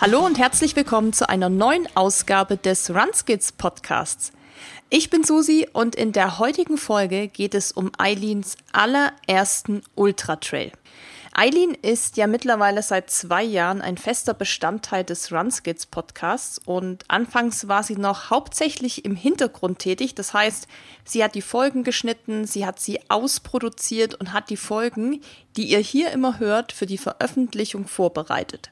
Hallo und herzlich willkommen zu einer neuen Ausgabe des Runskids Podcasts. Ich bin Susi und in der heutigen Folge geht es um Eileens allerersten Ultra Trail. Eileen ist ja mittlerweile seit zwei Jahren ein fester Bestandteil des Runskids Podcasts und anfangs war sie noch hauptsächlich im Hintergrund tätig. Das heißt, sie hat die Folgen geschnitten, sie hat sie ausproduziert und hat die Folgen, die ihr hier immer hört, für die Veröffentlichung vorbereitet.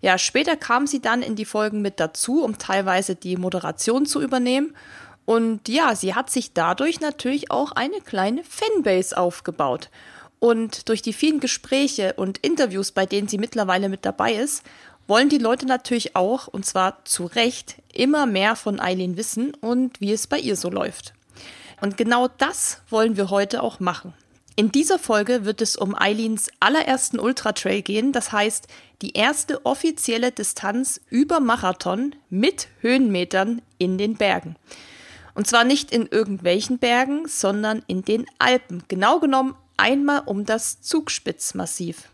Ja, später kam sie dann in die Folgen mit dazu, um teilweise die Moderation zu übernehmen. Und ja, sie hat sich dadurch natürlich auch eine kleine Fanbase aufgebaut. Und durch die vielen Gespräche und Interviews, bei denen sie mittlerweile mit dabei ist, wollen die Leute natürlich auch, und zwar zu Recht, immer mehr von Eileen wissen und wie es bei ihr so läuft. Und genau das wollen wir heute auch machen. In dieser Folge wird es um Eileens allerersten Ultra Trail gehen, das heißt die erste offizielle Distanz über Marathon mit Höhenmetern in den Bergen. Und zwar nicht in irgendwelchen Bergen, sondern in den Alpen. Genau genommen einmal um das Zugspitzmassiv.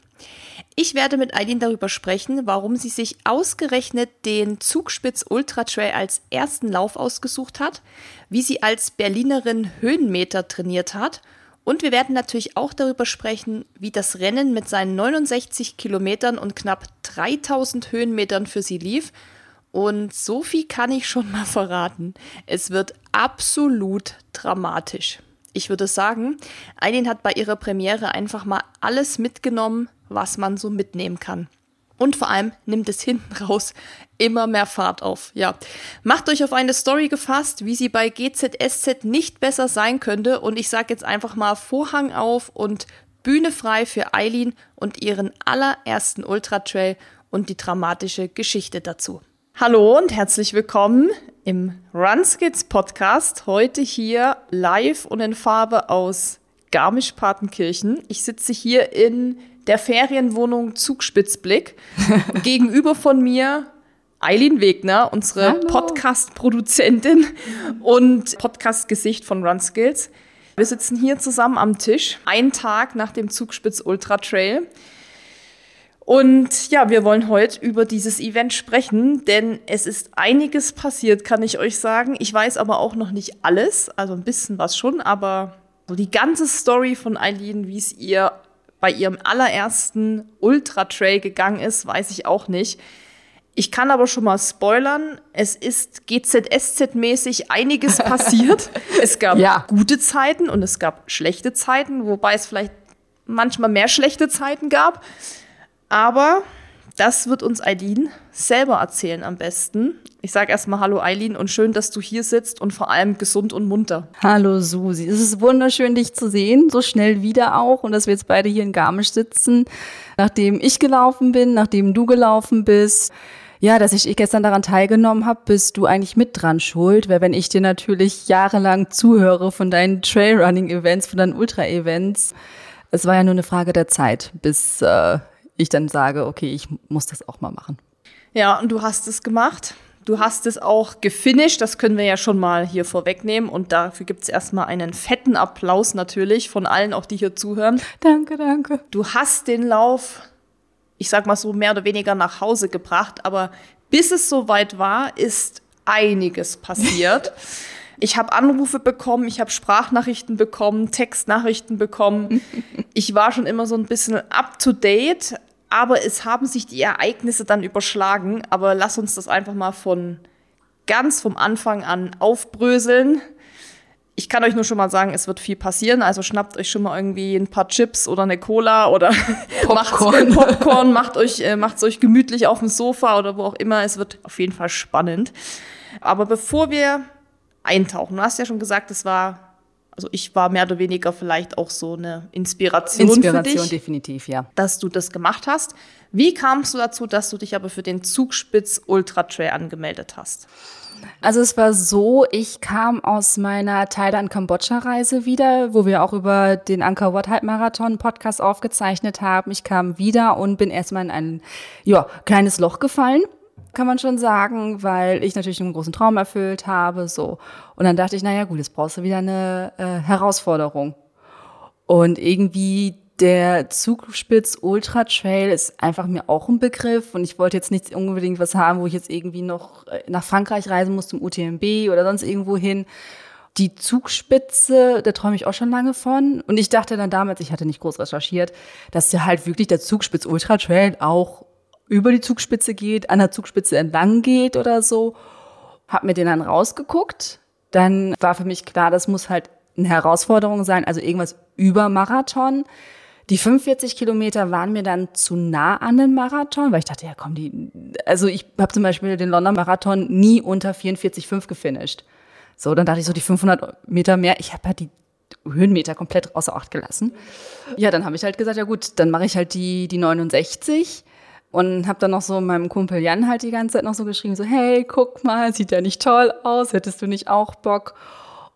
Ich werde mit Eileen darüber sprechen, warum sie sich ausgerechnet den Zugspitz Ultra Trail als ersten Lauf ausgesucht hat, wie sie als Berlinerin Höhenmeter trainiert hat und wir werden natürlich auch darüber sprechen, wie das Rennen mit seinen 69 Kilometern und knapp 3000 Höhenmetern für sie lief. Und so viel kann ich schon mal verraten. Es wird absolut dramatisch ich würde sagen, Eileen hat bei ihrer Premiere einfach mal alles mitgenommen, was man so mitnehmen kann. Und vor allem nimmt es hinten raus immer mehr Fahrt auf. Ja, macht euch auf eine Story gefasst, wie sie bei GZSZ nicht besser sein könnte. Und ich sage jetzt einfach mal Vorhang auf und Bühne frei für Eileen und ihren allerersten Ultra Trail und die dramatische Geschichte dazu. Hallo und herzlich willkommen im Runskids Podcast. Heute hier live und in Farbe aus Garmisch-Partenkirchen. Ich sitze hier in der Ferienwohnung Zugspitzblick. Gegenüber von mir Eileen Wegner, unsere Podcast-Produzentin und Podcast-Gesicht von Runskills. Wir sitzen hier zusammen am Tisch, einen Tag nach dem Zugspitz Ultra Trail. Und ja, wir wollen heute über dieses Event sprechen, denn es ist einiges passiert, kann ich euch sagen. Ich weiß aber auch noch nicht alles, also ein bisschen was schon, aber so die ganze Story von Eileen, wie es ihr bei ihrem allerersten Ultra Trail gegangen ist, weiß ich auch nicht. Ich kann aber schon mal spoilern, es ist GZSZ-mäßig einiges passiert. es gab ja. gute Zeiten und es gab schlechte Zeiten, wobei es vielleicht manchmal mehr schlechte Zeiten gab. Aber das wird uns Eileen selber erzählen am besten. Ich sage erstmal Hallo Eileen und schön, dass du hier sitzt und vor allem gesund und munter. Hallo Susi, es ist wunderschön, dich zu sehen, so schnell wieder auch und dass wir jetzt beide hier in Garmisch sitzen, nachdem ich gelaufen bin, nachdem du gelaufen bist. Ja, dass ich gestern daran teilgenommen habe, bist du eigentlich mit dran schuld, weil wenn ich dir natürlich jahrelang zuhöre von deinen Trailrunning-Events, von deinen Ultra-Events, es war ja nur eine Frage der Zeit, bis äh, ich dann sage, okay, ich muss das auch mal machen. Ja, und du hast es gemacht. Du hast es auch gefinisht, das können wir ja schon mal hier vorwegnehmen. Und dafür gibt es erstmal einen fetten Applaus natürlich von allen, auch die hier zuhören. Danke, danke. Du hast den Lauf, ich sag mal so, mehr oder weniger nach Hause gebracht, aber bis es soweit war, ist einiges passiert. Ich habe Anrufe bekommen, ich habe Sprachnachrichten bekommen, Textnachrichten bekommen. Ich war schon immer so ein bisschen up to date, aber es haben sich die Ereignisse dann überschlagen. Aber lass uns das einfach mal von ganz vom Anfang an aufbröseln. Ich kann euch nur schon mal sagen, es wird viel passieren. Also schnappt euch schon mal irgendwie ein paar Chips oder eine Cola oder Popcorn, macht, Popcorn macht euch äh, macht's euch gemütlich auf dem Sofa oder wo auch immer. Es wird auf jeden Fall spannend. Aber bevor wir eintauchen, du hast ja schon gesagt, es war also ich war mehr oder weniger vielleicht auch so eine Inspiration, Inspiration für dich, definitiv, ja. Dass du das gemacht hast. Wie kamst du dazu, dass du dich aber für den Zugspitz Ultra Trail angemeldet hast? Also es war so, ich kam aus meiner Thailand-Kambodscha-Reise wieder, wo wir auch über den Angkor Wat Halbmarathon Podcast aufgezeichnet haben. Ich kam wieder und bin erstmal in ein ja, kleines Loch gefallen kann man schon sagen, weil ich natürlich einen großen Traum erfüllt habe, so. Und dann dachte ich, naja, gut, jetzt brauchst du wieder eine äh, Herausforderung. Und irgendwie Der Zugspitz Ultra Trail ist einfach mir auch ein Begriff und ich wollte jetzt nicht unbedingt was haben, wo ich jetzt irgendwie noch äh, nach Frankreich reisen muss zum UTMB oder sonst irgendwo hin. Die Zugspitze, da träume ich auch schon lange von. Und ich dachte dann damals, ich hatte nicht groß recherchiert, dass ja halt wirklich der Zugspitz Ultra Trail auch über die Zugspitze geht, an der Zugspitze entlang geht oder so. Hab mir den dann rausgeguckt. Dann war für mich klar, das muss halt eine Herausforderung sein, also irgendwas über Marathon. Die 45 Kilometer waren mir dann zu nah an den Marathon, weil ich dachte, ja komm, die, also ich habe zum Beispiel den London Marathon nie unter 44,5 gefinisht. So, dann dachte ich so, die 500 Meter mehr, ich habe halt die Höhenmeter komplett außer Acht gelassen. Ja, dann habe ich halt gesagt, ja gut, dann mache ich halt die, die 69 und habe dann noch so meinem Kumpel Jan halt die ganze Zeit noch so geschrieben, so hey, guck mal, sieht ja nicht toll aus, hättest du nicht auch Bock?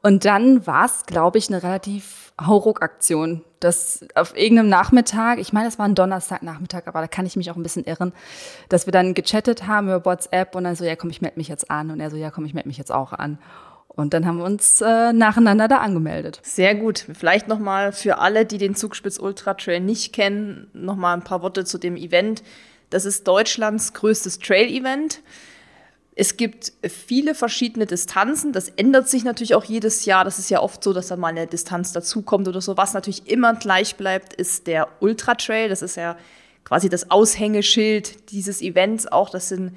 Und dann war es, glaube ich, eine relativ Hauruck-Aktion. Das auf irgendeinem Nachmittag, ich meine, es war ein Donnerstagnachmittag, aber da kann ich mich auch ein bisschen irren, dass wir dann gechattet haben über WhatsApp und dann so, ja komm, ich melde mich jetzt an. Und er so, ja komm, ich melde mich jetzt auch an. Und dann haben wir uns äh, nacheinander da angemeldet. Sehr gut. Vielleicht nochmal für alle, die den Zugspitz Ultra Trail nicht kennen, nochmal ein paar Worte zu dem Event. Das ist Deutschlands größtes Trail-Event. Es gibt viele verschiedene Distanzen. Das ändert sich natürlich auch jedes Jahr. Das ist ja oft so, dass da mal eine Distanz dazukommt oder so. Was natürlich immer gleich bleibt, ist der Ultra Trail. Das ist ja quasi das Aushängeschild dieses Events auch. Das sind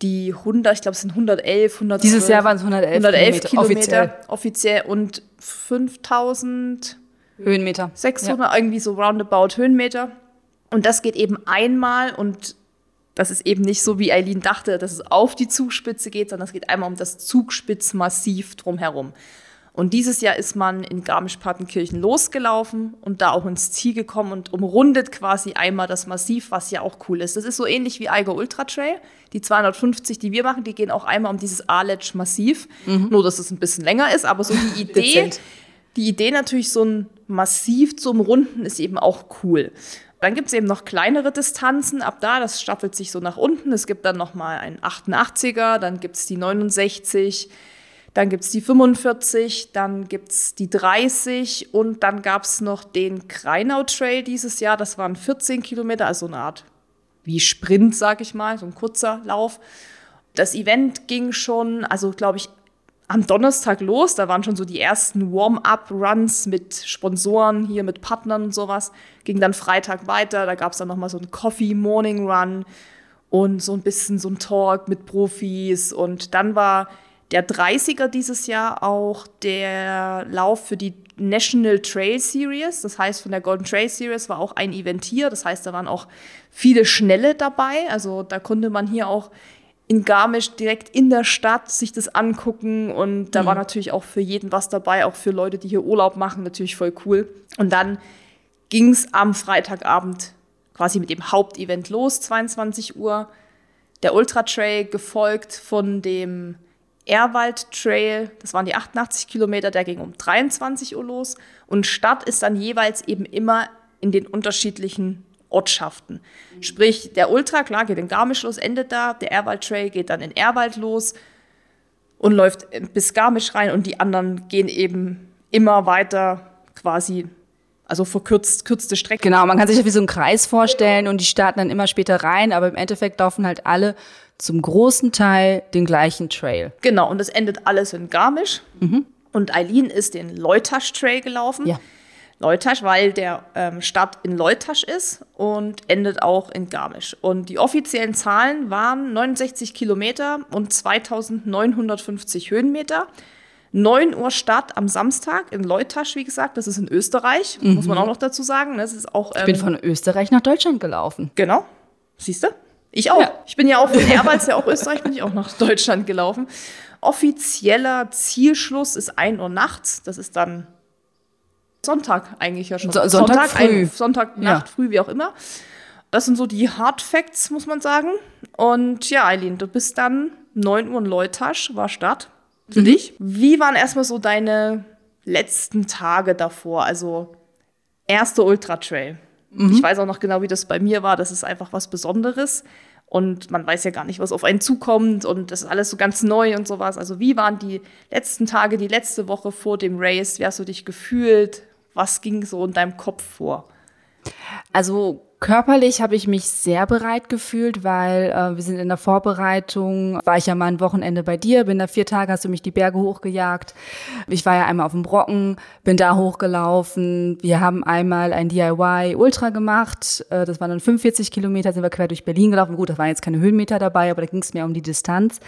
die 100, ich glaube, es sind 111, 112. Dieses Jahr waren es 111, 111 Kilometer, offiziell. offiziell und 5000 Höhenmeter. 600, ja. irgendwie so roundabout Höhenmeter. Und das geht eben einmal und das ist eben nicht so, wie Eileen dachte, dass es auf die Zugspitze geht, sondern es geht einmal um das Zugspitzmassiv drumherum. Und dieses Jahr ist man in Garmisch-Partenkirchen losgelaufen und da auch ins Ziel gekommen und umrundet quasi einmal das Massiv, was ja auch cool ist. Das ist so ähnlich wie Eiger Ultra Trail. Die 250, die wir machen, die gehen auch einmal um dieses Aletsch Massiv. Mhm. Nur, dass es ein bisschen länger ist, aber so die Idee, die Idee natürlich so ein Massiv zu umrunden, ist eben auch cool. Dann gibt es eben noch kleinere Distanzen. Ab da, das staffelt sich so nach unten. Es gibt dann nochmal einen 88er, dann gibt es die 69, dann gibt es die 45, dann gibt es die 30 und dann gab es noch den Kreinau Trail dieses Jahr. Das waren 14 Kilometer, also eine Art wie Sprint, sag ich mal, so ein kurzer Lauf. Das Event ging schon, also glaube ich, am Donnerstag los. Da waren schon so die ersten Warm-up-Runs mit Sponsoren, hier mit Partnern und sowas. Ging dann Freitag weiter. Da gab es dann nochmal so einen Coffee-Morning-Run und so ein bisschen so ein Talk mit Profis. Und dann war der 30er dieses Jahr auch der Lauf für die National Trail Series. Das heißt, von der Golden Trail Series war auch ein Event hier. Das heißt, da waren auch viele Schnelle dabei. Also da konnte man hier auch in Garmisch direkt in der Stadt sich das angucken und da mhm. war natürlich auch für jeden was dabei, auch für Leute, die hier Urlaub machen, natürlich voll cool. Und dann ging es am Freitagabend quasi mit dem Hauptevent los, 22 Uhr. Der Ultra Trail gefolgt von dem Erwald Trail, das waren die 88 Kilometer, der ging um 23 Uhr los. Und Start ist dann jeweils eben immer in den unterschiedlichen Ortschaften. Sprich, der Ultra, klar, geht in Garmisch los, endet da, der Erwald Trail geht dann in Erwald los und läuft bis Garmisch rein und die anderen gehen eben immer weiter quasi, also verkürzt, kürzte Strecken. Genau, man kann sich das wie so einen Kreis vorstellen und die starten dann immer später rein, aber im Endeffekt laufen halt alle zum großen Teil den gleichen Trail. Genau, und das endet alles in Garmisch. Mhm. Und Eileen ist den Leutasch Trail gelaufen. Ja. Leutasch, weil der ähm, Start in Leutasch ist und endet auch in Garmisch. Und die offiziellen Zahlen waren 69 Kilometer und 2950 Höhenmeter. 9 Uhr Start am Samstag in Leutasch, wie gesagt, das ist in Österreich, mhm. muss man auch noch dazu sagen. Das ist auch, ähm, ich bin ähm, von Österreich nach Deutschland gelaufen. Genau, siehst du? Ich auch. Ja. Ich bin ja auch von Erwals, ja auch Österreich, bin ich auch nach Deutschland gelaufen. Offizieller Zielschluss ist 1 Uhr nachts. Das ist dann Sonntag eigentlich ja schon. So, Sonntag, Sonntag früh. Ein, Sonntag Nacht, ja. früh, wie auch immer. Das sind so die Hard Facts, muss man sagen. Und ja, Eileen, du bist dann 9 Uhr in Leutasch, war Start für mhm. dich. Wie waren erstmal so deine letzten Tage davor? Also, erste Ultra Trail. Mhm. Ich weiß auch noch genau, wie das bei mir war. Das ist einfach was Besonderes. Und man weiß ja gar nicht, was auf einen zukommt. Und das ist alles so ganz neu und sowas. Also, wie waren die letzten Tage, die letzte Woche vor dem Race? Wie hast du dich gefühlt? Was ging so in deinem Kopf vor? Also Körperlich habe ich mich sehr bereit gefühlt, weil äh, wir sind in der Vorbereitung, war ich ja mal ein Wochenende bei dir, bin da vier Tage, hast du mich die Berge hochgejagt. Ich war ja einmal auf dem Brocken, bin da hochgelaufen. Wir haben einmal ein DIY Ultra gemacht, äh, das waren dann 45 Kilometer, sind wir quer durch Berlin gelaufen. Gut, da waren jetzt keine Höhenmeter dabei, aber da ging es mehr um die Distanz.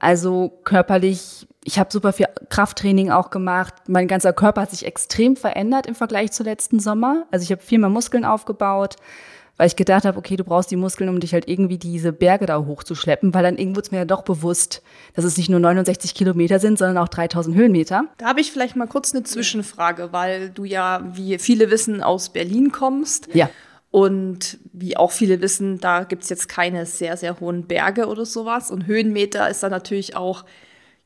Also körperlich, ich habe super viel Krafttraining auch gemacht. Mein ganzer Körper hat sich extrem verändert im Vergleich zu letzten Sommer. Also ich habe viel mehr Muskeln aufgebaut, weil ich gedacht habe, okay, du brauchst die Muskeln, um dich halt irgendwie diese Berge da hochzuschleppen, weil dann irgendwo ist mir ja doch bewusst, dass es nicht nur 69 Kilometer sind, sondern auch 3000 Höhenmeter. Da habe ich vielleicht mal kurz eine Zwischenfrage, weil du ja, wie viele wissen, aus Berlin kommst. Ja. Und wie auch viele wissen, da gibt's jetzt keine sehr, sehr hohen Berge oder sowas. Und Höhenmeter ist da natürlich auch,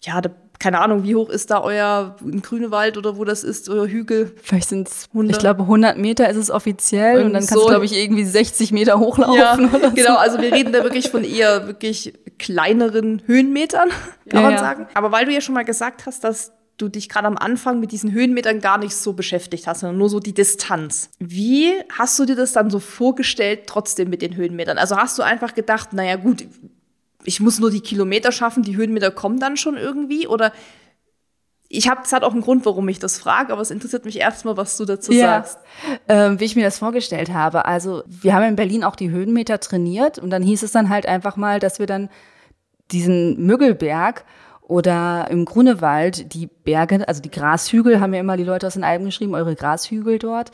ja, da, keine Ahnung, wie hoch ist da euer Grünewald oder wo das ist, euer Hügel? Vielleicht sind's, ich glaube, 100 Meter ist es offiziell und, und dann kannst so. du, glaube ich, irgendwie 60 Meter hochlaufen. Ja, oder genau, so. also wir reden da wirklich von eher wirklich kleineren Höhenmetern, kann ja, man ja. sagen. Aber weil du ja schon mal gesagt hast, dass du dich gerade am Anfang mit diesen Höhenmetern gar nicht so beschäftigt hast, sondern nur so die Distanz. Wie hast du dir das dann so vorgestellt, trotzdem mit den Höhenmetern? Also hast du einfach gedacht, naja gut, ich muss nur die Kilometer schaffen, die Höhenmeter kommen dann schon irgendwie? Oder ich habe, es hat auch einen Grund, warum ich das frage, aber es interessiert mich erstmal, was du dazu ja. sagst. Ähm, wie ich mir das vorgestellt habe. Also wir haben in Berlin auch die Höhenmeter trainiert und dann hieß es dann halt einfach mal, dass wir dann diesen Müggelberg oder im Grunewald, die Berge, also die Grashügel, haben ja immer die Leute aus den Alpen geschrieben, eure Grashügel dort,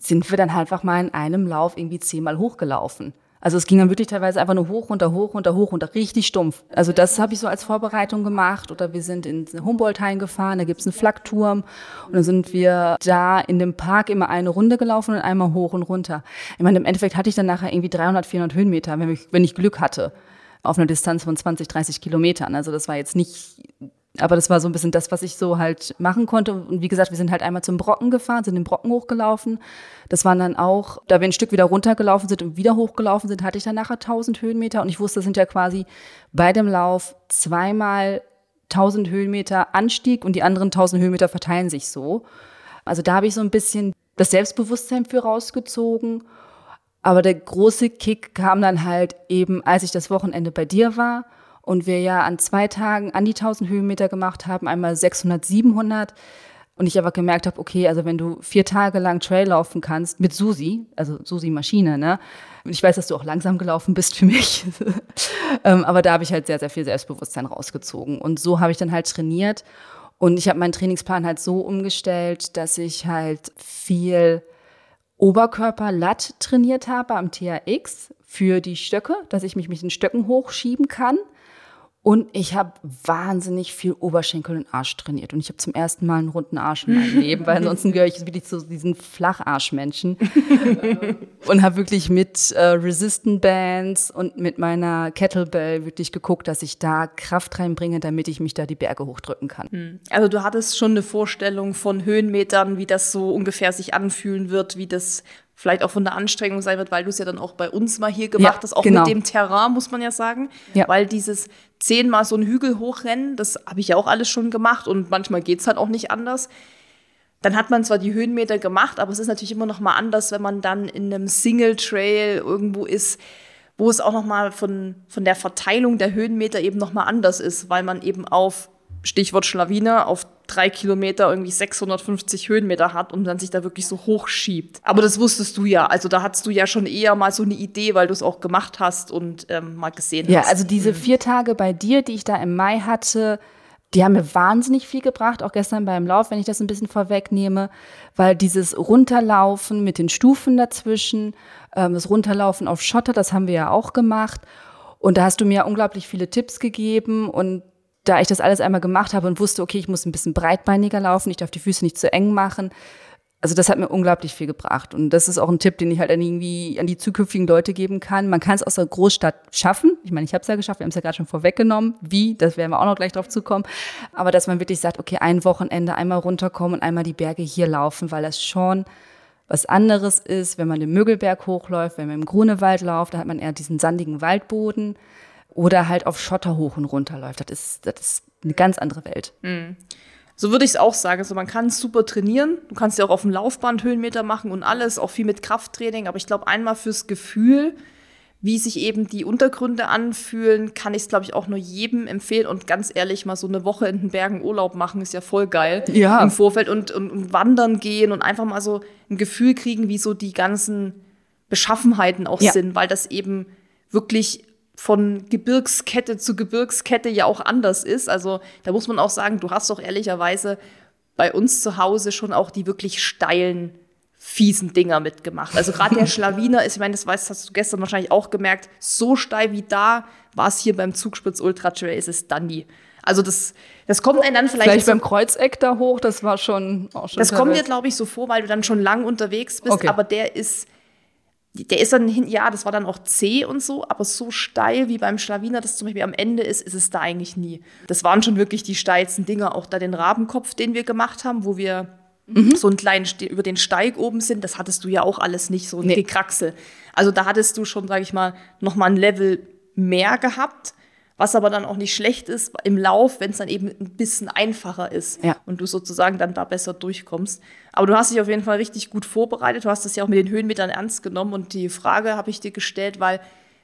sind wir dann einfach mal in einem Lauf irgendwie zehnmal hochgelaufen. Also es ging dann wirklich teilweise einfach nur hoch, runter, hoch, runter, hoch, runter, richtig stumpf. Also das habe ich so als Vorbereitung gemacht. Oder wir sind in Humboldt-Hain gefahren, da gibt's einen Flakturm. Und dann sind wir da in dem Park immer eine Runde gelaufen und einmal hoch und runter. Ich meine, im Endeffekt hatte ich dann nachher irgendwie 300, 400 Höhenmeter, wenn ich, wenn ich Glück hatte auf einer Distanz von 20, 30 Kilometern. Also das war jetzt nicht, aber das war so ein bisschen das, was ich so halt machen konnte. Und wie gesagt, wir sind halt einmal zum Brocken gefahren, sind den Brocken hochgelaufen. Das waren dann auch, da wir ein Stück wieder runtergelaufen sind und wieder hochgelaufen sind, hatte ich dann nachher 1000 Höhenmeter. Und ich wusste, das sind ja quasi bei dem Lauf zweimal 1000 Höhenmeter Anstieg und die anderen 1000 Höhenmeter verteilen sich so. Also da habe ich so ein bisschen das Selbstbewusstsein für rausgezogen aber der große Kick kam dann halt eben, als ich das Wochenende bei dir war und wir ja an zwei Tagen an die 1000 Höhenmeter gemacht haben, einmal 600, 700. Und ich aber gemerkt habe, okay, also wenn du vier Tage lang Trail laufen kannst mit Susi, also Susi Maschine, ne? Und ich weiß, dass du auch langsam gelaufen bist für mich. ähm, aber da habe ich halt sehr, sehr viel Selbstbewusstsein rausgezogen. Und so habe ich dann halt trainiert. Und ich habe meinen Trainingsplan halt so umgestellt, dass ich halt viel Oberkörper Latt trainiert habe am THX für die Stöcke, dass ich mich mit den Stöcken hochschieben kann. Und ich habe wahnsinnig viel Oberschenkel und Arsch trainiert. Und ich habe zum ersten Mal einen runden Arsch in meinem Leben, weil ansonsten gehöre ich wirklich zu diesen Flacharschmenschen. und habe wirklich mit äh, Resistant Bands und mit meiner Kettlebell wirklich geguckt, dass ich da Kraft reinbringe, damit ich mich da die Berge hochdrücken kann. Hm. Also du hattest schon eine Vorstellung von Höhenmetern, wie das so ungefähr sich anfühlen wird, wie das vielleicht auch von der Anstrengung sein wird, weil du es ja dann auch bei uns mal hier gemacht ja, hast, auch genau. mit dem Terrain, muss man ja sagen. Ja. Weil dieses zehnmal so einen Hügel hochrennen, das habe ich ja auch alles schon gemacht und manchmal geht es halt auch nicht anders. Dann hat man zwar die Höhenmeter gemacht, aber es ist natürlich immer noch mal anders, wenn man dann in einem Single Trail irgendwo ist, wo es auch noch mal von, von der Verteilung der Höhenmeter eben noch mal anders ist, weil man eben auf Stichwort Schlawine, auf drei Kilometer irgendwie 650 Höhenmeter hat und dann sich da wirklich so hochschiebt. Aber das wusstest du ja. Also da hattest du ja schon eher mal so eine Idee, weil du es auch gemacht hast und ähm, mal gesehen ja, hast. Ja, also diese mhm. vier Tage bei dir, die ich da im Mai hatte, die haben mir wahnsinnig viel gebracht, auch gestern beim Lauf, wenn ich das ein bisschen vorwegnehme, weil dieses Runterlaufen mit den Stufen dazwischen, ähm, das Runterlaufen auf Schotter, das haben wir ja auch gemacht. Und da hast du mir unglaublich viele Tipps gegeben und da ich das alles einmal gemacht habe und wusste, okay, ich muss ein bisschen breitbeiniger laufen, ich darf die Füße nicht zu eng machen. Also das hat mir unglaublich viel gebracht. Und das ist auch ein Tipp, den ich halt an irgendwie an die zukünftigen Leute geben kann. Man kann es aus der Großstadt schaffen. Ich meine, ich habe es ja geschafft, wir haben es ja gerade schon vorweggenommen. Wie, das werden wir auch noch gleich drauf zukommen. Aber dass man wirklich sagt, okay, ein Wochenende einmal runterkommen und einmal die Berge hier laufen, weil das schon was anderes ist, wenn man den Mögelberg hochläuft, wenn man im Grunewald läuft, da hat man eher diesen sandigen Waldboden oder halt auf Schotter hoch und runter läuft. Das ist, das ist eine ganz andere Welt. Mhm. So würde ich es auch sagen. Also man kann super trainieren. Du kannst ja auch auf dem Laufband Höhenmeter machen und alles, auch viel mit Krafttraining. Aber ich glaube, einmal fürs Gefühl, wie sich eben die Untergründe anfühlen, kann ich es, glaube ich, auch nur jedem empfehlen. Und ganz ehrlich, mal so eine Woche in den Bergen Urlaub machen, ist ja voll geil Ja. im Vorfeld und, und, und wandern gehen und einfach mal so ein Gefühl kriegen, wie so die ganzen Beschaffenheiten auch Ja. sind, weil das eben wirklich von Gebirgskette zu Gebirgskette ja auch anders ist. Also da muss man auch sagen, du hast doch ehrlicherweise bei uns zu Hause schon auch die wirklich steilen, fiesen Dinger mitgemacht. Also gerade der Schlawiner ist, ich meine, das weißt, hast du gestern wahrscheinlich auch gemerkt, so steil wie da war es hier beim Zugspitz Ultra Trail, ist es dann nie. Also das, das kommt einem dann vielleicht, Vielleicht beim Kreuzeck da hoch, das war schon auch schon. das kommt dir, glaube ich, so vor, weil du dann schon lang unterwegs bist, Okay. aber der ist, der ist dann hin, ja, das war dann auch zäh und so, aber so steil wie beim Schlawiner, das zum Beispiel am Ende ist, ist es da eigentlich nie. Das waren schon wirklich die steilsten Dinger, auch da den Rabenkopf, den wir gemacht haben, wo wir Mhm. so einen kleinen Ste über den Steig oben sind, das hattest du ja auch alles nicht, so ein Nee. Gekraxel. Also da hattest du schon, sage ich mal, noch mal ein Level mehr gehabt, was aber dann auch nicht schlecht ist im Lauf, wenn es dann eben ein bisschen einfacher ist Ja. und du sozusagen dann da besser durchkommst. Aber du hast dich auf jeden Fall richtig gut vorbereitet. Du hast das ja auch mit den Höhenmetern ernst genommen und die Frage habe ich dir gestellt, weil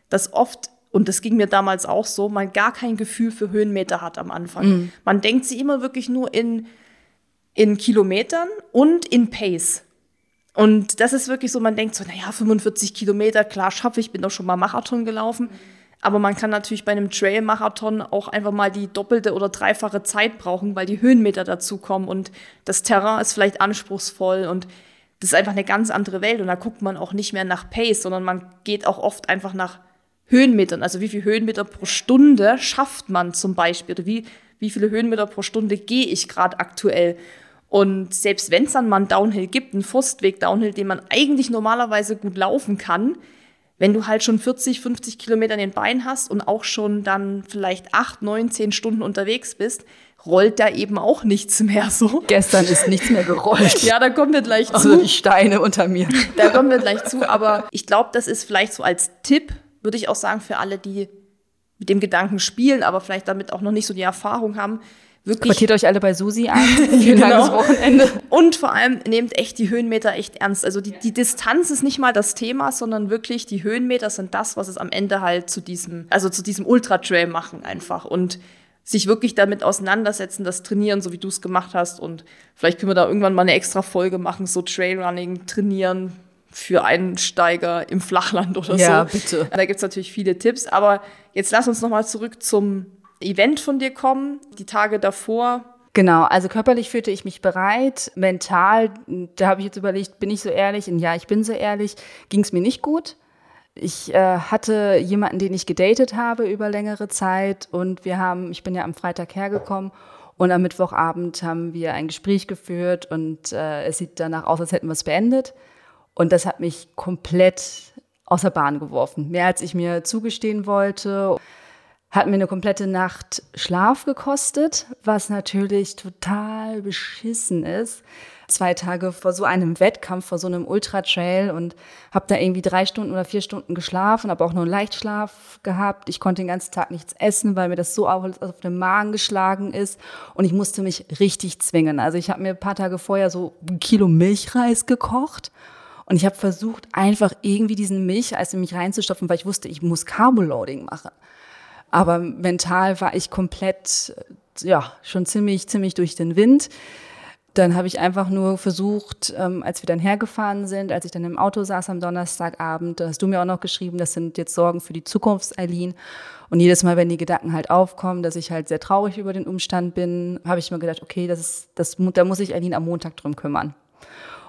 das oft und das ging mir damals auch so, man gar kein Gefühl für Höhenmeter hat am Anfang. Man denkt sie immer wirklich nur in in Kilometern und in Pace. Und das ist wirklich so, man denkt so, naja, 45 Kilometer, klar schaffe ich, bin doch schon mal Marathon gelaufen. Aber man kann natürlich bei einem Trail-Marathon auch einfach mal die doppelte oder dreifache Zeit brauchen, weil die Höhenmeter dazukommen und das Terrain ist vielleicht anspruchsvoll und das ist einfach eine ganz andere Welt. Und da guckt man auch nicht mehr nach Pace, sondern man geht auch oft einfach nach Höhenmetern. Also wie viele Höhenmeter pro Stunde schafft man zum Beispiel? Oder wie, wie viele Höhenmeter pro Stunde gehe ich gerade aktuell? Und selbst wenn es dann mal einen Downhill gibt, einen Forstweg-Downhill, den man eigentlich normalerweise gut laufen kann, wenn du halt schon 40, 50 Kilometer in den Beinen hast und auch schon dann vielleicht 8, 9, 10 Stunden unterwegs bist, rollt da eben auch nichts mehr so. Gestern ist nichts mehr gerollt. Ja, da kommen wir gleich Also zu. die Steine unter mir. Da kommen wir gleich zu. Aber ich glaube, das ist vielleicht so als Tipp, würde ich auch sagen, für alle, die mit dem Gedanken spielen, aber vielleicht damit auch noch nicht so die Erfahrung haben, wirklich Quartiert euch alle bei Susi ein. Vielen Genau. langes Wochenende. Und vor allem nehmt echt die Höhenmeter echt ernst. Also die, die Distanz ist nicht mal das Thema, sondern wirklich die Höhenmeter sind das, was es am Ende halt zu diesem, also zu diesem Ultra-Trail machen einfach. Und sich wirklich damit auseinandersetzen, das trainieren, so wie du es gemacht hast. Und vielleicht können wir da irgendwann mal eine extra Folge machen, so Trailrunning trainieren für Einsteiger im Flachland oder Ja, so. bitte. Da gibt's natürlich viele Tipps. Aber jetzt lass uns nochmal zurück zum Event von dir kommen. Die Tage davor, Genau, also körperlich fühlte ich mich bereit. Mental, da habe ich jetzt überlegt, bin ich so ehrlich? Und ja, ich bin so ehrlich, ging es mir nicht gut. Ich äh, hatte jemanden, den ich gedatet habe über längere Zeit und wir haben, ich bin ja am Freitag hergekommen und am Mittwochabend haben wir ein Gespräch geführt und äh, es sieht danach aus, als hätten wir es beendet. Und das hat mich komplett aus der Bahn geworfen. Mehr als ich mir zugestehen wollte hat mir eine komplette Nacht Schlaf gekostet, was natürlich total beschissen ist. Zwei Tage vor so einem Wettkampf, vor so einem Ultra-Trail und habe da irgendwie drei Stunden oder vier Stunden geschlafen, habe auch nur einen Leichtschlaf gehabt. Ich konnte den ganzen Tag nichts essen, weil mir das so auf, auf den Magen geschlagen ist und ich musste mich richtig zwingen. Also ich habe mir ein paar Tage vorher so ein Kilo Milchreis gekocht und ich habe versucht, einfach irgendwie diesen Milchreis in mich reinzustopfen, weil ich wusste, ich muss Carboloading machen. Aber mental war ich komplett, äh, ja, schon ziemlich, ziemlich durch den Wind. Dann habe ich einfach nur versucht, ähm, als wir dann hergefahren sind, als ich dann im Auto saß am Donnerstagabend, da hast du mir auch noch geschrieben, das sind jetzt Sorgen für die Zukunft, Eileen. Und jedes Mal, wenn die Gedanken halt aufkommen, dass ich halt sehr traurig über den Umstand bin, habe ich mir gedacht, okay, das ist, das, da muss ich Eileen am Montag drum kümmern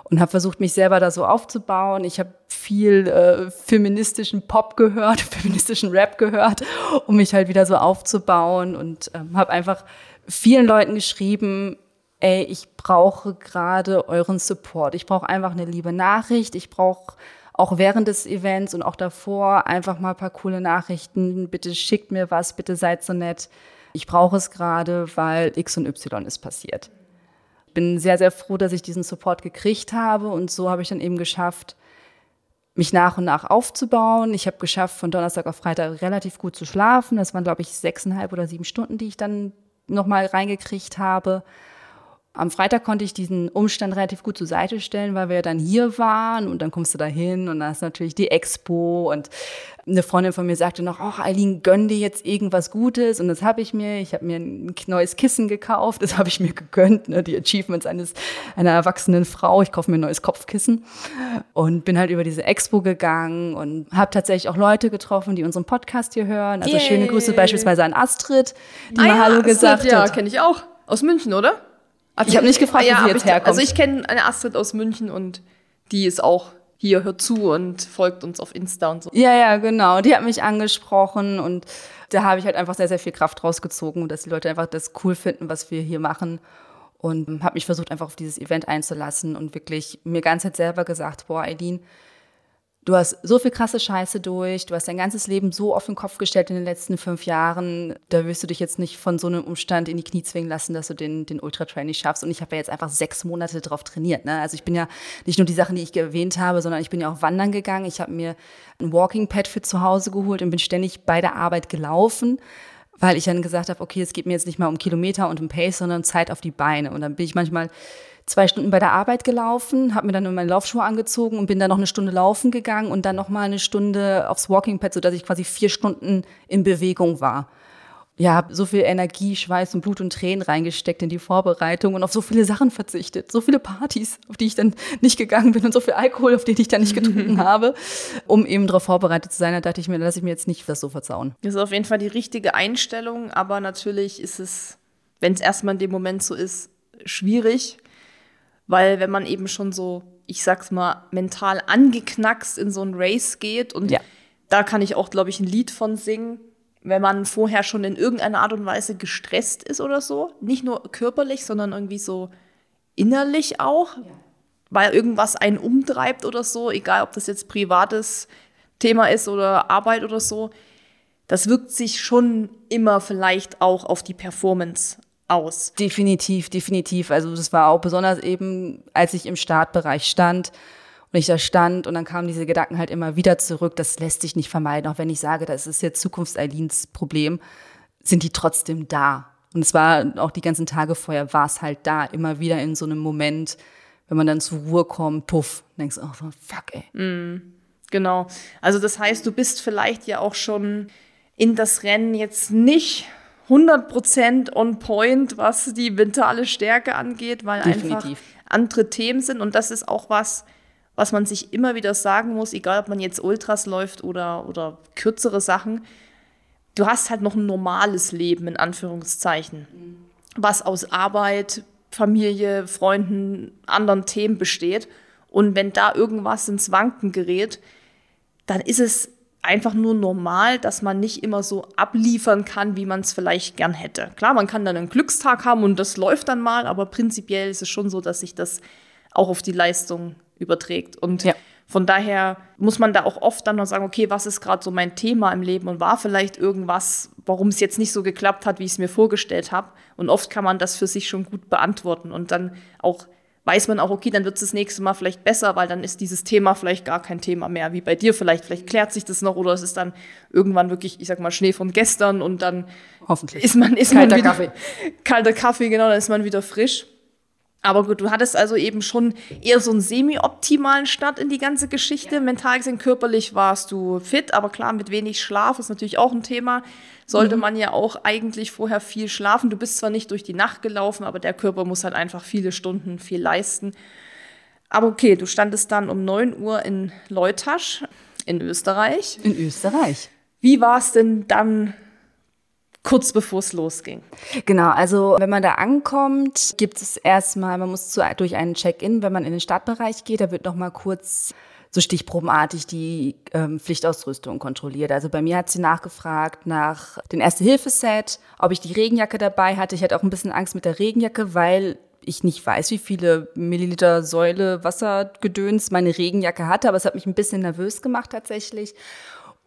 und habe versucht, mich selber da so aufzubauen. Ich habe viel äh, feministischen Pop gehört, feministischen Rap gehört, um mich halt wieder so aufzubauen und ähm, habe einfach vielen Leuten geschrieben, ey, ich brauche gerade euren Support. Ich brauche einfach eine liebe Nachricht. Ich brauche auch während des Events und auch davor einfach mal ein paar coole Nachrichten. Bitte schickt mir was, bitte seid so nett. Ich brauche es gerade, weil X und Y ist passiert bin sehr, sehr froh, dass ich diesen Support gekriegt habe und so habe ich dann eben geschafft, mich nach und nach aufzubauen. Ich habe geschafft, von Donnerstag auf Freitag relativ gut zu schlafen. Das waren, glaube ich, sechseinhalb oder sieben Stunden, die ich dann nochmal reingekriegt habe. Am Freitag konnte ich diesen Umstand relativ gut zur Seite stellen, weil wir dann hier waren und dann kommst du da hin und da ist natürlich die Expo und eine Freundin von mir sagte noch, ach Eileen, gönn dir jetzt irgendwas Gutes und das habe ich mir. Ich habe mir ein neues Kissen gekauft, das habe ich mir gegönnt, ne? die Achievements eines einer erwachsenen Frau. Ich kaufe mir ein neues Kopfkissen und bin halt über diese Expo gegangen und habe tatsächlich auch Leute getroffen, die unseren Podcast hier hören. Also Yay. schöne Grüße beispielsweise an Astrid, die ah, mal ja, Hallo gesagt Astrid, hat. Ja, kenne ich auch aus München, oder? Also ich habe nicht gefragt, ja, wie sie jetzt herkommt. Also ich kenne eine Astrid aus München und die ist auch hier, hört zu und folgt uns auf Insta und so. Ja, ja, genau. Die hat mich angesprochen und da habe ich halt einfach sehr, sehr viel Kraft rausgezogen, dass die Leute einfach das cool finden, was wir hier machen. Und habe mich versucht, einfach auf dieses Event einzulassen und wirklich mir ganz halt selber gesagt, boah, Eileen, Du hast so viel krasse Scheiße durch, du hast dein ganzes Leben so auf den Kopf gestellt in den letzten fünf Jahren. Da wirst du dich jetzt nicht von so einem Umstand in die Knie zwingen lassen, dass du den, den Ultra-Trail nicht schaffst. Und ich habe ja jetzt einfach sechs Monate drauf trainiert. Ne? Also ich bin ja nicht nur die Sachen, die ich erwähnt habe, sondern ich bin ja auch wandern gegangen. Ich habe mir ein Walking Pad für zu Hause geholt und bin ständig bei der Arbeit gelaufen weil ich dann gesagt habe, okay, es geht mir jetzt nicht mal um Kilometer und um Pace, sondern Zeit auf die Beine. Und dann bin ich manchmal zwei Stunden bei der Arbeit gelaufen, habe mir dann meine Laufschuhe angezogen und bin dann noch eine Stunde laufen gegangen und dann noch mal eine Stunde aufs Walking Pad, sodass ich quasi vier Stunden in Bewegung war. Ja, habe so viel Energie, Schweiß und Blut und Tränen reingesteckt in die Vorbereitung und auf so viele Sachen verzichtet, so viele Partys, auf die ich dann nicht gegangen bin und so viel Alkohol, auf den ich dann nicht getrunken habe, um eben darauf vorbereitet zu sein. Da dachte ich mir, da lasse ich mir jetzt nicht das so verzauen. Das ist auf jeden Fall die richtige Einstellung, aber natürlich ist es, wenn es erstmal in dem Moment so ist, schwierig weil wenn man eben schon so, ich sag's mal, mental angeknackst in so ein Race geht und ja. da kann ich auch, glaube ich, ein Lied von singen, wenn man vorher schon in irgendeiner Art und Weise gestresst ist oder so, nicht nur körperlich, sondern irgendwie so innerlich auch, ja. weil irgendwas einen umtreibt oder so, egal ob das jetzt privates Thema ist oder Arbeit oder so, das wirkt sich schon immer vielleicht auch auf die Performance aus. Definitiv, definitiv. Also das war auch besonders eben, als ich im Startbereich stand und ich da stand und dann kamen diese Gedanken halt immer wieder zurück. Das lässt sich nicht vermeiden, auch wenn ich sage, das ist jetzt Zukunfts-Eilins Problem, sind die trotzdem da. Und es war auch die ganzen Tage vorher, war es halt da, immer wieder in so einem Moment, wenn man dann zur Ruhe kommt, puff, denkst du, oh fuck, ey. Mm, genau. Also das heißt, du bist vielleicht ja auch schon in das Rennen jetzt nicht 100% on point, was die mentale Stärke angeht, weil Definitiv. einfach andere Themen sind. Und das ist auch was, was man sich immer wieder sagen muss, egal ob man jetzt Ultras läuft oder, oder kürzere Sachen. Du hast halt noch ein normales Leben, in Anführungszeichen, was aus Arbeit, Familie, Freunden, anderen Themen besteht. Und wenn da irgendwas ins Wanken gerät, dann ist es einfach nur normal, dass man nicht immer so abliefern kann, wie man es vielleicht gern hätte. Klar, man kann dann einen Glückstag haben und das läuft dann mal, aber prinzipiell ist es schon so, dass sich das auch auf die Leistung überträgt. Und ja. von daher muss man da auch oft dann noch sagen, okay, was ist gerade so mein Thema im Leben und war vielleicht irgendwas, warum es jetzt nicht so geklappt hat, wie ich es mir vorgestellt habe. Und oft kann man das für sich schon gut beantworten und dann auch weiß man auch, okay, dann wird es das nächste Mal vielleicht besser, weil dann ist dieses Thema vielleicht gar kein Thema mehr, wie bei dir vielleicht. Vielleicht klärt sich das noch oder es ist dann irgendwann wirklich, ich sag mal, Schnee von gestern und dann Hoffentlich. ist man, ist kalter man wieder, Kaffee. Kalter Kaffee, genau, dann ist man wieder frisch. Aber gut, du hattest also eben schon eher so einen semi-optimalen Start in die ganze Geschichte. Ja. Mental gesehen, körperlich warst du fit, aber klar, mit wenig Schlaf ist natürlich auch ein Thema. Sollte mhm. man ja auch eigentlich vorher viel schlafen. Du bist zwar nicht durch die Nacht gelaufen, aber der Körper muss halt einfach viele Stunden viel leisten. Aber okay, du standest dann um 9 Uhr in Leutasch in Österreich. In Österreich. Wie war es denn dann kurz bevor es losging. Genau, also wenn man da ankommt, gibt es erstmal, man muss zu, durch einen Check-in, wenn man in den Startbereich geht, da wird nochmal kurz so stichprobenartig die ähm, Pflichtausrüstung kontrolliert. Also bei mir hat sie nachgefragt nach dem Erste-Hilfe-Set, ob ich die Regenjacke dabei hatte. Ich hatte auch ein bisschen Angst mit der Regenjacke, weil ich nicht weiß, wie viele Milliliter Säule Wassergedöns meine Regenjacke hatte, aber es hat mich ein bisschen nervös gemacht tatsächlich.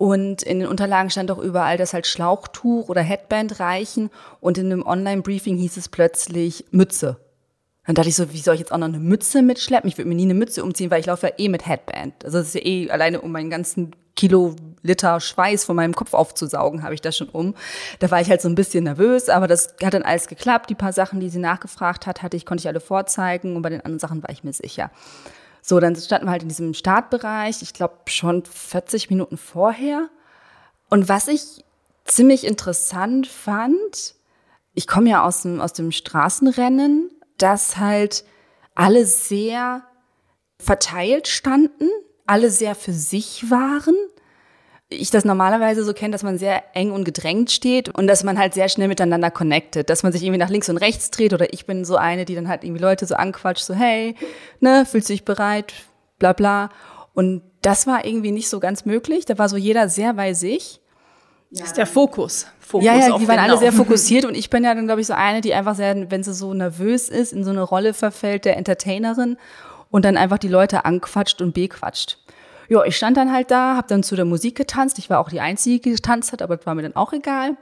Und in den Unterlagen stand auch überall, dass halt Schlauchtuch oder Headband reichen. Und in einem Online-Briefing hieß es plötzlich Mütze. Dann dachte ich so, wie soll ich jetzt auch noch eine Mütze mitschleppen? Ich würde mir nie eine Mütze umziehen, weil ich laufe ja eh mit Headband. Also das ist ja eh alleine um meinen ganzen Kiloliter Schweiß von meinem Kopf aufzusaugen, habe ich das schon um. Da war ich halt so ein bisschen nervös, aber das hat dann alles geklappt. Die paar Sachen, die sie nachgefragt hat, hatte ich, konnte ich alle vorzeigen und bei den anderen Sachen war ich mir sicher. So, dann standen wir halt in diesem Startbereich, ich glaube schon 40 Minuten vorher. Und was ich ziemlich interessant fand, ich komme ja aus dem, aus dem Straßenrennen, dass halt alle sehr verteilt standen, alle sehr für sich waren. Ich das normalerweise so kenne, dass man sehr eng und gedrängt steht und dass man halt sehr schnell miteinander connectet, dass man sich irgendwie nach links und rechts dreht oder ich bin so eine, die dann halt irgendwie Leute so anquatscht, so hey, ne, fühlst du dich bereit, bla bla. Und das war irgendwie nicht so ganz möglich. Da war so jeder sehr bei sich. Das ist der Fokus. Fokus ja, ja, die waren alle sehr fokussiert und ich bin ja dann, glaube ich, so eine, die einfach sehr, wenn sie so nervös ist, in so eine Rolle verfällt der Entertainerin und dann einfach die Leute anquatscht und bequatscht. Ja, ich stand dann halt da, habe dann zu der Musik getanzt. Ich war auch die Einzige, die getanzt hat, aber das war mir dann auch egal.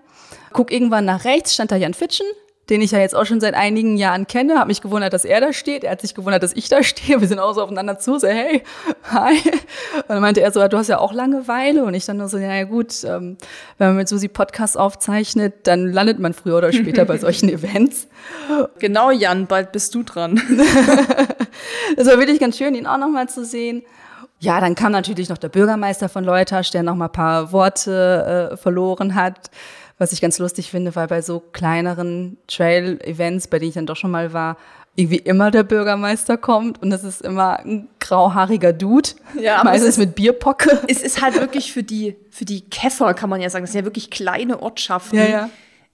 Guck irgendwann nach rechts, stand da Jan Fitschen, den ich ja jetzt auch schon seit einigen Jahren kenne, habe mich gewundert, dass er da steht. Er hat sich gewundert, dass ich da stehe. Wir sind auch so aufeinander zu, so hey, hi. Und dann meinte er so, du hast ja auch Langeweile. Und ich dann nur so, ja, ja gut, ähm, wenn man mit Susi Podcast aufzeichnet, dann landet man früher oder später bei solchen Events. Genau, Jan, bald bist du dran. das war wirklich ganz schön, ihn auch nochmal zu sehen. Ja, dann kam natürlich noch der Bürgermeister von Leutasch, der noch mal ein paar Worte äh, verloren hat was ich ganz lustig finde, weil bei so kleineren Trail-Events, bei denen ich dann doch schon mal war, irgendwie immer der Bürgermeister kommt und das ist immer ein grauhaariger Dude. Ja, meistens mit Bierpocke. Es ist halt wirklich für die, für die Käfer, kann man ja sagen. Das sind ja wirklich kleine Ortschaften. Ja, ja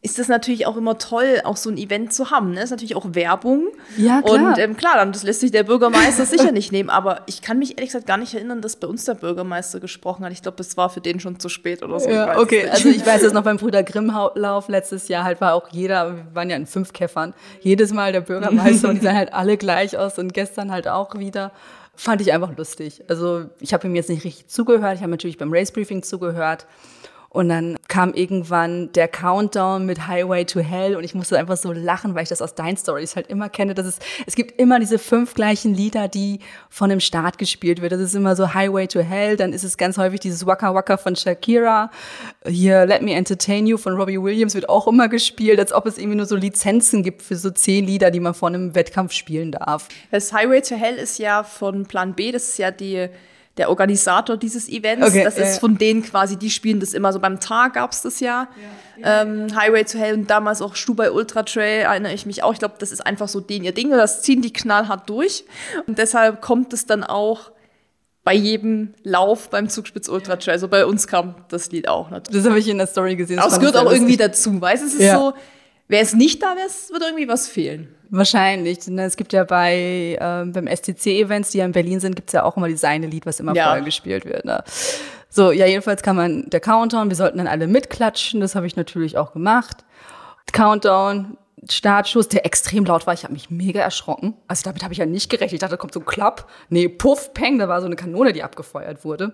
ist das natürlich auch immer toll, auch so ein Event zu haben. Ne? Das ist natürlich auch Werbung. Ja, klar. Und ähm, klar, dann, das lässt sich der Bürgermeister sicher nicht nehmen. Aber ich kann mich ehrlich gesagt gar nicht erinnern, dass bei uns der Bürgermeister gesprochen hat. Ich glaube, es war für den schon zu spät oder so. Ja, okay. Also ich weiß jetzt noch beim Bruder Grimm-Lauf letztes Jahr halt war auch jeder, wir waren ja in fünf Käffern, jedes Mal der Bürgermeister und die sahen halt alle gleich aus und gestern halt auch wieder fand ich einfach lustig. Also ich habe ihm jetzt nicht richtig zugehört, ich habe natürlich beim Race Briefing zugehört und dann kam irgendwann der Countdown mit Highway to Hell und ich musste einfach so lachen, weil ich das aus deinen Stories halt immer kenne, dass es, es gibt immer diese fünf gleichen Lieder, die von dem Start gespielt wird. Das ist immer so Highway to Hell, dann ist es ganz häufig dieses Waka Waka von Shakira. Hier Let Me Entertain You von Robbie Williams wird auch immer gespielt, als ob es irgendwie nur so Lizenzen gibt für so zehn Lieder, die man vor einem Wettkampf spielen darf. Das Highway to Hell ist ja von Plan B, das ist ja die der Organisator dieses Events. Okay, das ist von denen quasi, die spielen das immer so. Beim Tag gab's das ja. ja, Ähm, Highway to Hell und damals auch Stubai Ultra Trail, erinnere ich mich auch. Ich glaube, das ist einfach so den ihr Ding. Das ziehen die knallhart durch. Und deshalb kommt es dann auch bei jedem Lauf beim Zugspitz Ultra Trail. Also bei uns kam das Lied auch natürlich. Das habe ich in der Story gesehen. Aber es gehört auch irgendwie dazu. Weißt du, es ist ja. so, wäre es nicht da, würde irgendwie was fehlen. Wahrscheinlich. Ne, es gibt ja bei ähm, beim STC-Events, die ja in Berlin sind, gibt's ja auch immer dieses eine Lied, was immer ja. vorher gespielt wird. Ne? So, ja, jedenfalls kann man der Countdown, wir sollten dann alle mitklatschen, das habe ich natürlich auch gemacht. Countdown, Startschuss, der extrem laut war. Ich habe mich mega erschrocken. Also damit habe ich ja nicht gerechnet. Ich dachte, da kommt so ein Klapp. Nee, puff, peng, da war so eine Kanone, die abgefeuert wurde.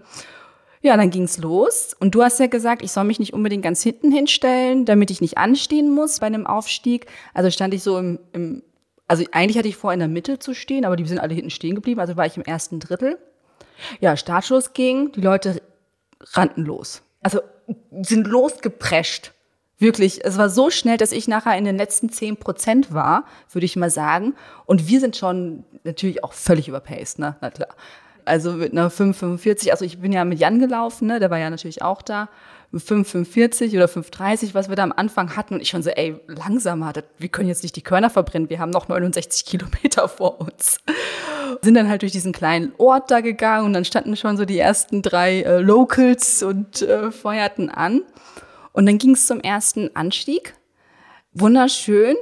Ja, dann ging's los. Und du hast ja gesagt, ich soll mich nicht unbedingt ganz hinten hinstellen, damit ich nicht anstehen muss bei einem Aufstieg. Also stand ich so im, im also eigentlich hatte ich vor, in der Mitte zu stehen, aber die sind alle hinten stehen geblieben. Also war ich im ersten Drittel. Ja, Startschuss ging, die Leute rannten los. Also sind losgeprescht. Wirklich, es war so schnell, dass ich nachher in den letzten zehn Prozent war, würde ich mal sagen. Und wir sind schon natürlich auch völlig überpaced, ne? Na klar. Also mit einer 5,45, also ich bin ja mit Jan gelaufen, ne? der war ja natürlich auch da. 5,45 oder 5,30, was wir da am Anfang hatten. Und ich schon so, ey, langsamer, das, wir können jetzt nicht die Körner verbrennen, wir haben noch 69 Kilometer vor uns. Sind dann halt durch diesen kleinen Ort da gegangen und dann standen schon so die ersten drei äh, Locals und äh, feuerten an. Und dann ging es zum ersten Anstieg. Wunderschön,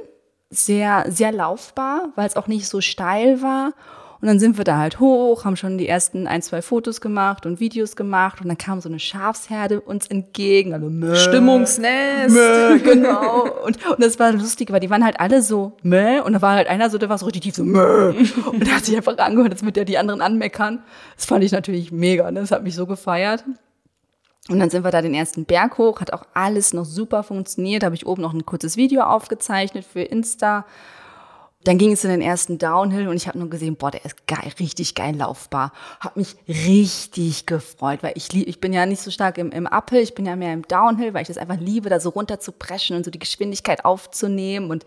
sehr, sehr laufbar, weil es auch nicht so steil war. Und dann sind wir da halt hoch, haben schon die ersten ein, zwei Fotos gemacht und Videos gemacht und dann kam so eine Schafsherde uns entgegen. Also Mö, Stimmungsnest. Mö, genau. Und, und das war lustig, weil die waren halt alle so Mö und da war halt einer so, der war so richtig tief so Mö. Und der hat sich einfach angehört, als würde der die anderen anmeckern. Das fand ich natürlich mega, ne? das hat mich so gefeiert. Und dann sind wir da den ersten Berg hoch, hat auch alles noch super funktioniert, habe ich oben noch ein kurzes Video aufgezeichnet für Insta Dann ging es in den ersten Downhill und ich habe nur gesehen, boah, der ist geil, richtig geil laufbar. Hab mich richtig gefreut, weil ich lieb, ich bin ja nicht so stark im, im Uphill, ich bin ja mehr im Downhill, weil ich das einfach liebe, da so runter zu preschen und so die Geschwindigkeit aufzunehmen und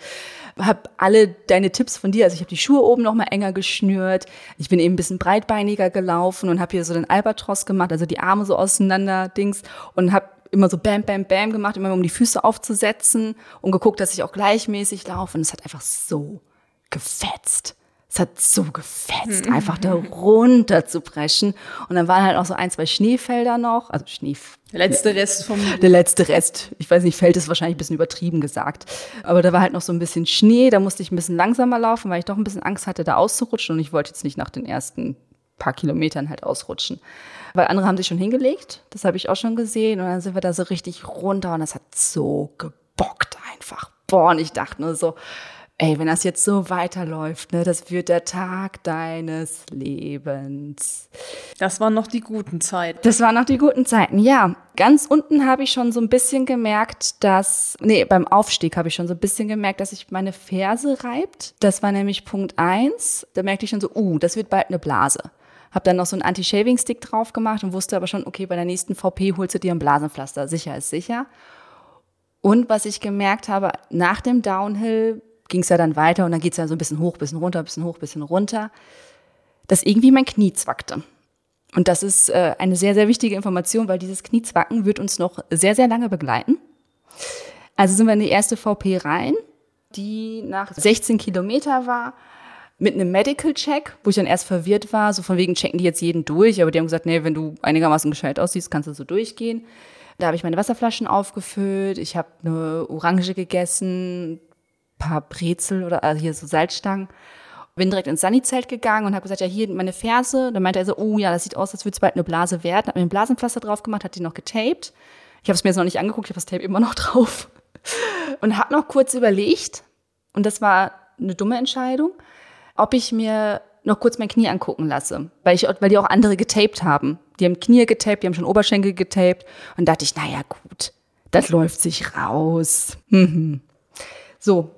habe alle deine Tipps von dir, also ich habe die Schuhe oben noch mal enger geschnürt, ich bin eben ein bisschen breitbeiniger gelaufen und habe hier so den Albatros gemacht, also die Arme so auseinander, Dings und habe immer so Bam, Bam, Bam gemacht, immer um die Füße aufzusetzen und geguckt, dass ich auch gleichmäßig laufe und es hat einfach so gefetzt. Es hat so gefetzt, mhm. einfach da runter zu preschen. Und dann waren halt auch so ein, zwei Schneefelder noch, also Schnee. Der letzte Rest vom. Der letzte Rest. Ich weiß nicht, Feld ist wahrscheinlich ein bisschen übertrieben gesagt. Aber da war halt noch so ein bisschen Schnee, da musste ich ein bisschen langsamer laufen, weil ich doch ein bisschen Angst hatte, da auszurutschen. Und ich wollte jetzt nicht nach den ersten paar Kilometern halt ausrutschen. Weil andere haben sich schon hingelegt, das habe ich auch schon gesehen. Und dann sind wir da so richtig runter und das hat so gebockt einfach. Boah, und ich dachte nur so, ey, wenn das jetzt so weiterläuft, ne, das wird der Tag deines Lebens. Das waren noch die guten Zeiten. Das waren noch die guten Zeiten, ja. Ganz unten habe ich schon so ein bisschen gemerkt, dass, nee, beim Aufstieg habe ich schon so ein bisschen gemerkt, dass sich meine Ferse reibt. Das war nämlich Punkt eins. Da merkte ich schon so, uh, das wird bald eine Blase. Hab dann noch so einen Anti-Shaving-Stick drauf gemacht und wusste aber schon, okay, bei der nächsten VP holst du dir ein Blasenpflaster. Sicher ist sicher. Und was ich gemerkt habe, nach dem Downhill ging es ja dann weiter und dann geht es ja so ein bisschen hoch, bisschen runter, bisschen hoch, bisschen runter, dass irgendwie mein Knie zwackte. Und das ist äh, eine sehr, sehr wichtige Information, weil dieses Kniezwacken wird uns noch sehr, sehr lange begleiten. Also sind wir in die erste VP rein, die nach 16 Kilometer war, mit einem Medical Check, wo ich dann erst verwirrt war, so von wegen checken die jetzt jeden durch, aber die haben gesagt, nee, wenn du einigermaßen gescheit aussiehst, kannst du so durchgehen. Da habe ich meine Wasserflaschen aufgefüllt, ich habe eine Orange gegessen, paar Brezel oder also hier so Salzstangen. Bin direkt ins Sunny-Zelt gegangen und habe gesagt, ja, hier meine Ferse. Dann meinte er so, oh ja, das sieht aus, als würde es bald eine Blase werden. Hat mir ein Blasenpflaster drauf gemacht, hat die noch getaped. Ich habe es mir jetzt noch nicht angeguckt, ich habe das Tape immer noch drauf. Und habe noch kurz überlegt, und das war eine dumme Entscheidung, ob ich mir noch kurz mein Knie angucken lasse, weil, ich, weil die auch andere getaped haben. Die haben Knie getaped, die haben schon Oberschenkel getaped. Und dachte ich, naja, gut, das läuft sich raus. so,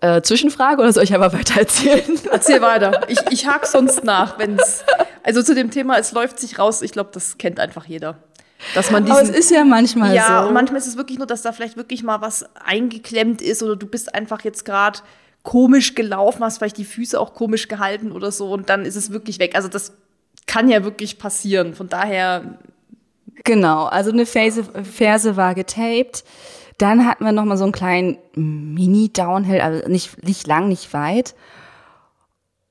äh, Zwischenfrage oder soll ich einfach weiter erzählen? Erzähl weiter. Ich, ich hake sonst nach, wenn es. Also zu dem Thema, es läuft sich raus, ich glaube, das kennt einfach jeder. Dass man diesen, Aber es ist ja manchmal ja, so. Ja, und manchmal ist es wirklich nur, dass da vielleicht wirklich mal was eingeklemmt ist oder du bist einfach jetzt gerade komisch gelaufen, hast vielleicht die Füße auch komisch gehalten oder so und dann ist es wirklich weg. Also das kann ja wirklich passieren. Von daher. Genau, also eine Ferse, Ferse war getaped. Dann hatten wir noch mal so einen kleinen Mini-Downhill, also nicht, nicht lang, nicht weit.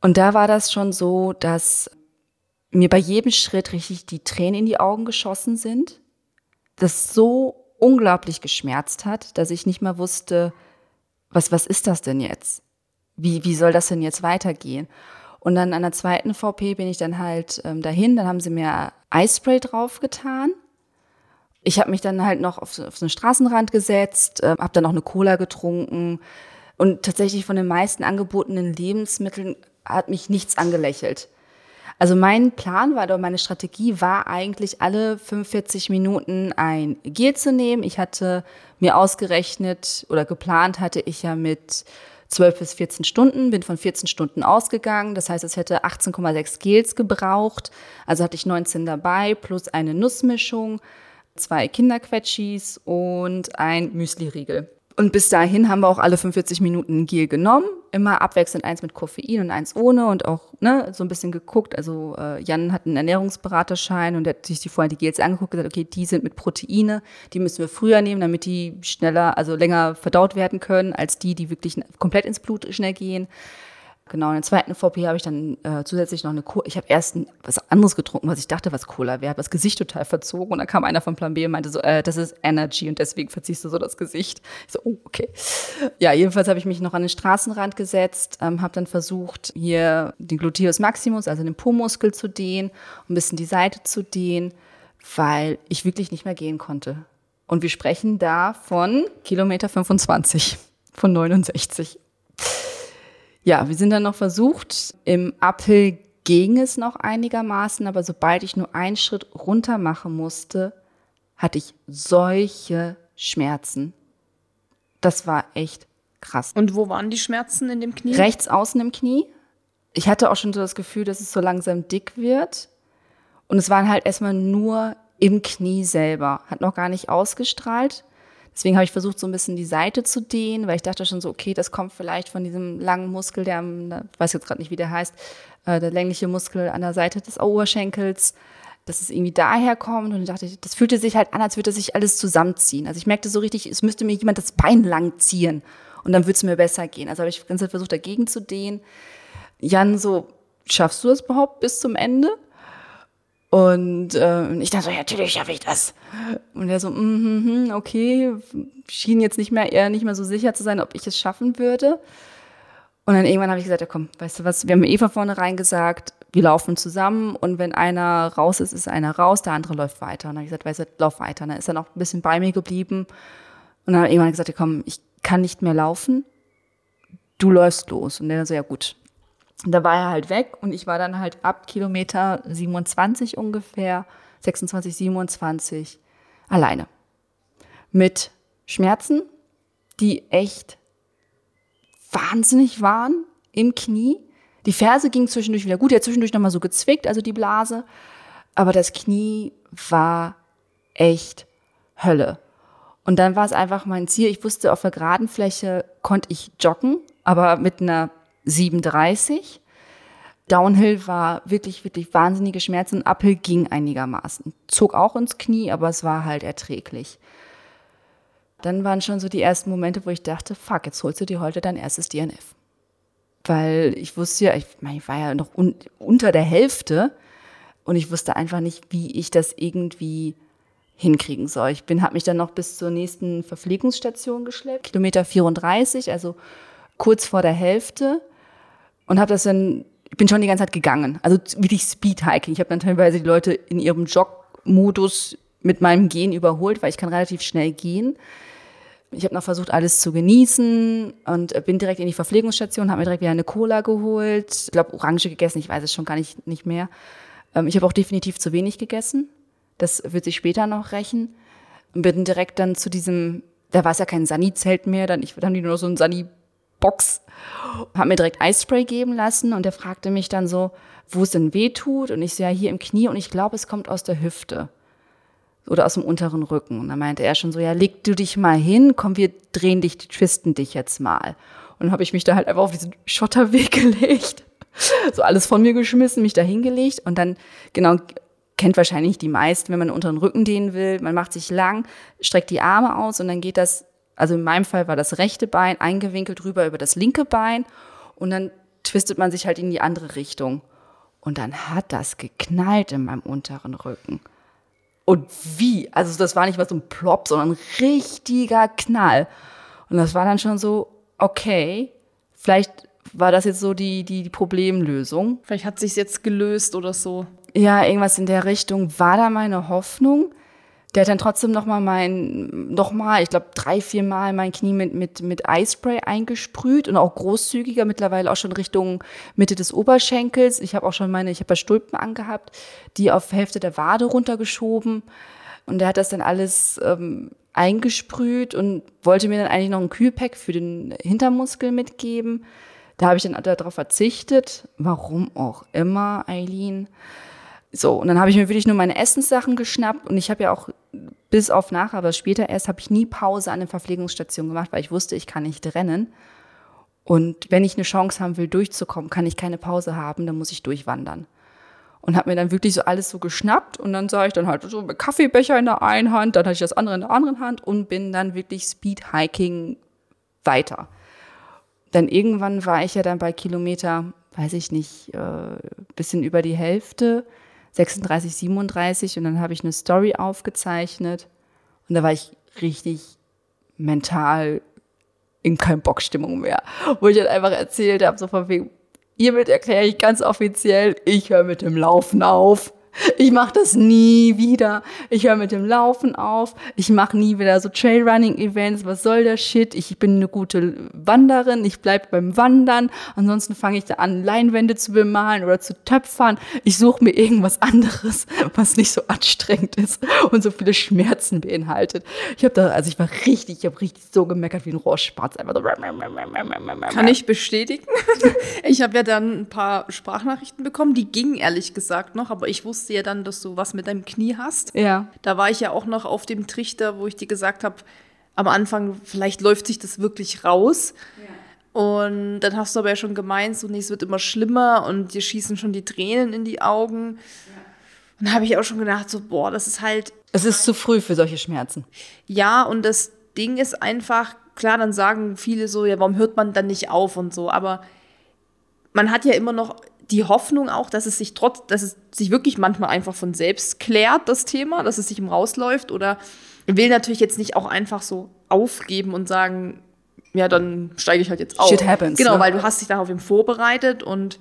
Und da war das schon so, dass mir bei jedem Schritt richtig die Tränen in die Augen geschossen sind. Das so unglaublich geschmerzt hat, dass ich nicht mehr wusste, was, was ist das denn jetzt? Wie, wie soll das denn jetzt weitergehen? Und dann an der zweiten VP bin ich dann halt ähm, dahin, dann haben sie mir Eispray draufgetan ich habe mich dann halt noch auf, auf so einen Straßenrand gesetzt, äh, habe dann noch eine Cola getrunken und tatsächlich von den meisten angebotenen Lebensmitteln hat mich nichts angelächelt. Also mein Plan war oder meine Strategie war eigentlich alle 45 Minuten ein Gel zu nehmen. Ich hatte mir ausgerechnet oder geplant hatte ich ja mit 12 bis 14 Stunden, bin von 14 Stunden ausgegangen. Das heißt, es hätte 18,6 Gels gebraucht. Also hatte ich 19 dabei plus eine Nussmischung zwei Kinderquetschis und ein Müsli-Riegel. Und bis dahin haben wir auch alle 45 Minuten ein Gel genommen, immer abwechselnd eins mit Koffein und eins ohne und auch ne, so ein bisschen geguckt. Also äh, Jan hat einen Ernährungsberaterschein und hat sich die vorher die Gels angeguckt und gesagt, okay, die sind mit Proteine, die müssen wir früher nehmen, damit die schneller, also länger verdaut werden können, als die, die wirklich komplett ins Blut schnell gehen. Genau, in der zweiten VP habe ich dann äh, zusätzlich noch eine Cola. Ich habe erst ein, was anderes getrunken, was ich dachte, was Cola wäre, habe das Gesicht total verzogen und dann kam einer von Plan B und meinte so, äh, das ist Energy und deswegen verziehst du so das Gesicht. Ich so, oh, okay. Ja, jedenfalls habe ich mich noch an den Straßenrand gesetzt, ähm, habe dann versucht, hier den Gluteus Maximus, also den Po-Muskel zu dehnen, ein bisschen die Seite zu dehnen, weil ich wirklich nicht mehr gehen konnte. Und wir sprechen da von Kilometer 25 von 69 ja, wir sind dann noch versucht. Im Uphill ging es noch einigermaßen, aber sobald ich nur einen Schritt runter machen musste, hatte ich solche Schmerzen. Das war echt krass. Und wo waren die Schmerzen in dem Knie? Rechts außen im Knie. Ich hatte auch schon so das Gefühl, dass es so langsam dick wird. Und es waren halt erstmal nur im Knie selber. Hat noch gar nicht ausgestrahlt. Deswegen habe ich versucht, so ein bisschen die Seite zu dehnen, weil ich dachte schon so, okay, das kommt vielleicht von diesem langen Muskel, der, ich weiß jetzt gerade nicht, wie der heißt, äh, der längliche Muskel an der Seite des Oberschenkels, dass es irgendwie daher kommt. Und ich dachte, das fühlte sich halt an, als würde sich alles zusammenziehen. Also ich merkte so richtig, es müsste mir jemand das Bein lang ziehen und dann würde es mir besser gehen. Also habe ich die ganze Zeit versucht, dagegen zu dehnen. Jan so, schaffst du das überhaupt bis zum Ende? Und äh, ich dachte so, ja, natürlich schaffe ich das. Und er so, mm, mm, okay, schien jetzt nicht mehr, eher nicht mehr so sicher zu sein, ob ich es schaffen würde. Und dann irgendwann habe ich gesagt, ja komm, weißt du was, wir haben eh von vornherein gesagt, wir laufen zusammen und wenn einer raus ist, ist einer raus, der andere läuft weiter. Und dann habe ich gesagt, weißt du, lauf weiter. Und dann ist er noch ein bisschen bei mir geblieben. Und dann ich irgendwann gesagt, ja komm, ich kann nicht mehr laufen, du läufst los. Und der so, ja gut, da war er halt weg und ich war dann halt ab Kilometer 27 ungefähr, 26, 27, alleine. Mit Schmerzen, die echt wahnsinnig waren im Knie. Die Ferse ging zwischendurch wieder gut, hat zwischendurch nochmal so gezwickt, also die Blase. Aber das Knie war echt Hölle. Und dann war es einfach mein Ziel. Ich wusste, auf der geraden Fläche konnte ich joggen, aber mit einer 37. Downhill war wirklich, wirklich wahnsinnige Schmerzen. Uphill ging einigermaßen. Zog auch ins Knie, aber es war halt erträglich. Dann waren schon so die ersten Momente, wo ich dachte, fuck, jetzt holst du dir heute dein erstes DNF. Weil ich wusste ja, ich meine, ich war ja noch un unter der Hälfte und ich wusste einfach nicht, wie ich das irgendwie hinkriegen soll. Ich habe mich dann noch bis zur nächsten Verpflegungsstation geschleppt, Kilometer 34, also kurz vor der Hälfte und habe das dann, ich bin schon die ganze Zeit gegangen, also wirklich Speedhiking. Ich habe dann teilweise die Leute in ihrem Jog-Modus mit meinem Gehen überholt, weil ich kann relativ schnell gehen. Ich habe noch versucht, alles zu genießen und bin direkt in die Verpflegungsstation, habe mir direkt wieder eine Cola geholt. Ich glaube, Orange gegessen, ich weiß es schon gar nicht, nicht mehr. Ähm, ich habe auch definitiv zu wenig gegessen. Das wird sich später noch rächen. Und bin direkt dann zu diesem, da war es ja kein Sani-Zelt mehr, dann, ich, dann haben die nur so ein Sani Box, habe mir direkt Eispray geben lassen und der fragte mich dann so, wo es denn weh tut und ich so, ja, hier im Knie und ich glaube, es kommt aus der Hüfte oder aus dem unteren Rücken. Und dann meinte er schon so, ja, leg du dich mal hin, komm, wir drehen dich, twisten dich jetzt mal. Und dann habe ich mich da halt einfach auf diesen Schotterweg gelegt, so alles von mir geschmissen, mich da hingelegt und dann, genau, kennt wahrscheinlich die meisten, wenn man den Rücken dehnen will, man macht sich lang, streckt die Arme aus und dann geht das also in meinem Fall war das rechte Bein eingewinkelt rüber über das linke Bein und dann twistet man sich halt in die andere Richtung. Und dann hat das geknallt in meinem unteren Rücken. Und wie? Also das war nicht mal so ein Plop, sondern ein richtiger Knall. Und das war dann schon so, okay, vielleicht war das jetzt so die, die, die Problemlösung. Vielleicht hat sich jetzt gelöst oder so. Ja, irgendwas in der Richtung war da meine Hoffnung der hat dann trotzdem noch mal mein, noch mal, ich glaube drei, vier Mal mein Knie mit, mit, mit Eispray eingesprüht und auch großzügiger, mittlerweile auch schon Richtung Mitte des Oberschenkels. Ich habe auch schon meine, ich habe ja Stulpen angehabt, die auf Hälfte der Wade runtergeschoben. Und der hat das dann alles ähm, eingesprüht und wollte mir dann eigentlich noch ein Kühlpack für den Hintermuskel mitgeben. Da habe ich dann darauf verzichtet. Warum auch immer, Eileen. So, und dann habe ich mir wirklich nur meine Essenssachen geschnappt und ich habe ja auch bis auf nachher, aber später erst, habe ich nie Pause an der Verpflegungsstation gemacht, weil ich wusste, ich kann nicht rennen. Und wenn ich eine Chance haben will, durchzukommen, kann ich keine Pause haben, dann muss ich durchwandern. Und habe mir dann wirklich so alles so geschnappt und dann sah ich dann halt so mit Kaffeebecher in der einen Hand, dann hatte ich das andere in der anderen Hand und bin dann wirklich Speed-Hiking weiter. Dann irgendwann war ich ja dann bei Kilometer, weiß ich nicht, äh, bisschen über die Hälfte 36, 37 und dann habe ich eine Story aufgezeichnet und da war ich richtig mental in kein Bockstimmung mehr, wo ich halt einfach erzählt habe, so von wegen, hiermit erkläre ich ganz offiziell, ich höre mit dem Laufen auf. Ich mache das nie wieder. Ich höre mit dem Laufen auf. Ich mache nie wieder so Trailrunning-Events. Was soll der Shit? Ich bin eine gute Wanderin. Ich bleib beim Wandern. Ansonsten fange ich da an, Leinwände zu bemalen oder zu töpfern. Ich suche mir irgendwas anderes, was nicht so anstrengend ist und so viele Schmerzen beinhaltet. Ich habe da, also ich war richtig, ich habe richtig so gemeckert wie ein Rohrspatz. Einfach so. Kann ich bestätigen. Ich habe ja dann ein paar Sprachnachrichten bekommen. Die gingen ehrlich gesagt noch, aber ich wusste ja dann, dass du was mit deinem Knie hast. Ja. Da war ich ja auch noch auf dem Trichter, wo ich dir gesagt habe, am Anfang, vielleicht läuft sich das wirklich raus. Und dann hast du aber ja schon gemeint, so, nee, es wird immer schlimmer und dir schießen schon die Tränen in die Augen. Und da habe ich auch schon gedacht, so, boah, das ist halt, Es ist zu früh für solche Schmerzen. ja, und das Ding ist einfach, klar, dann sagen viele so, ja, warum hört man dann nicht auf und so, aber man hat ja immer noch die Hoffnung auch, dass es sich trotz, dass es sich wirklich manchmal einfach von selbst klärt, das Thema, dass es sich im Rausläuft oder will natürlich jetzt nicht auch einfach so aufgeben und sagen, ja, dann steige ich halt jetzt auf. Shit happens, Genau, ne? weil du hast dich darauf eben vorbereitet und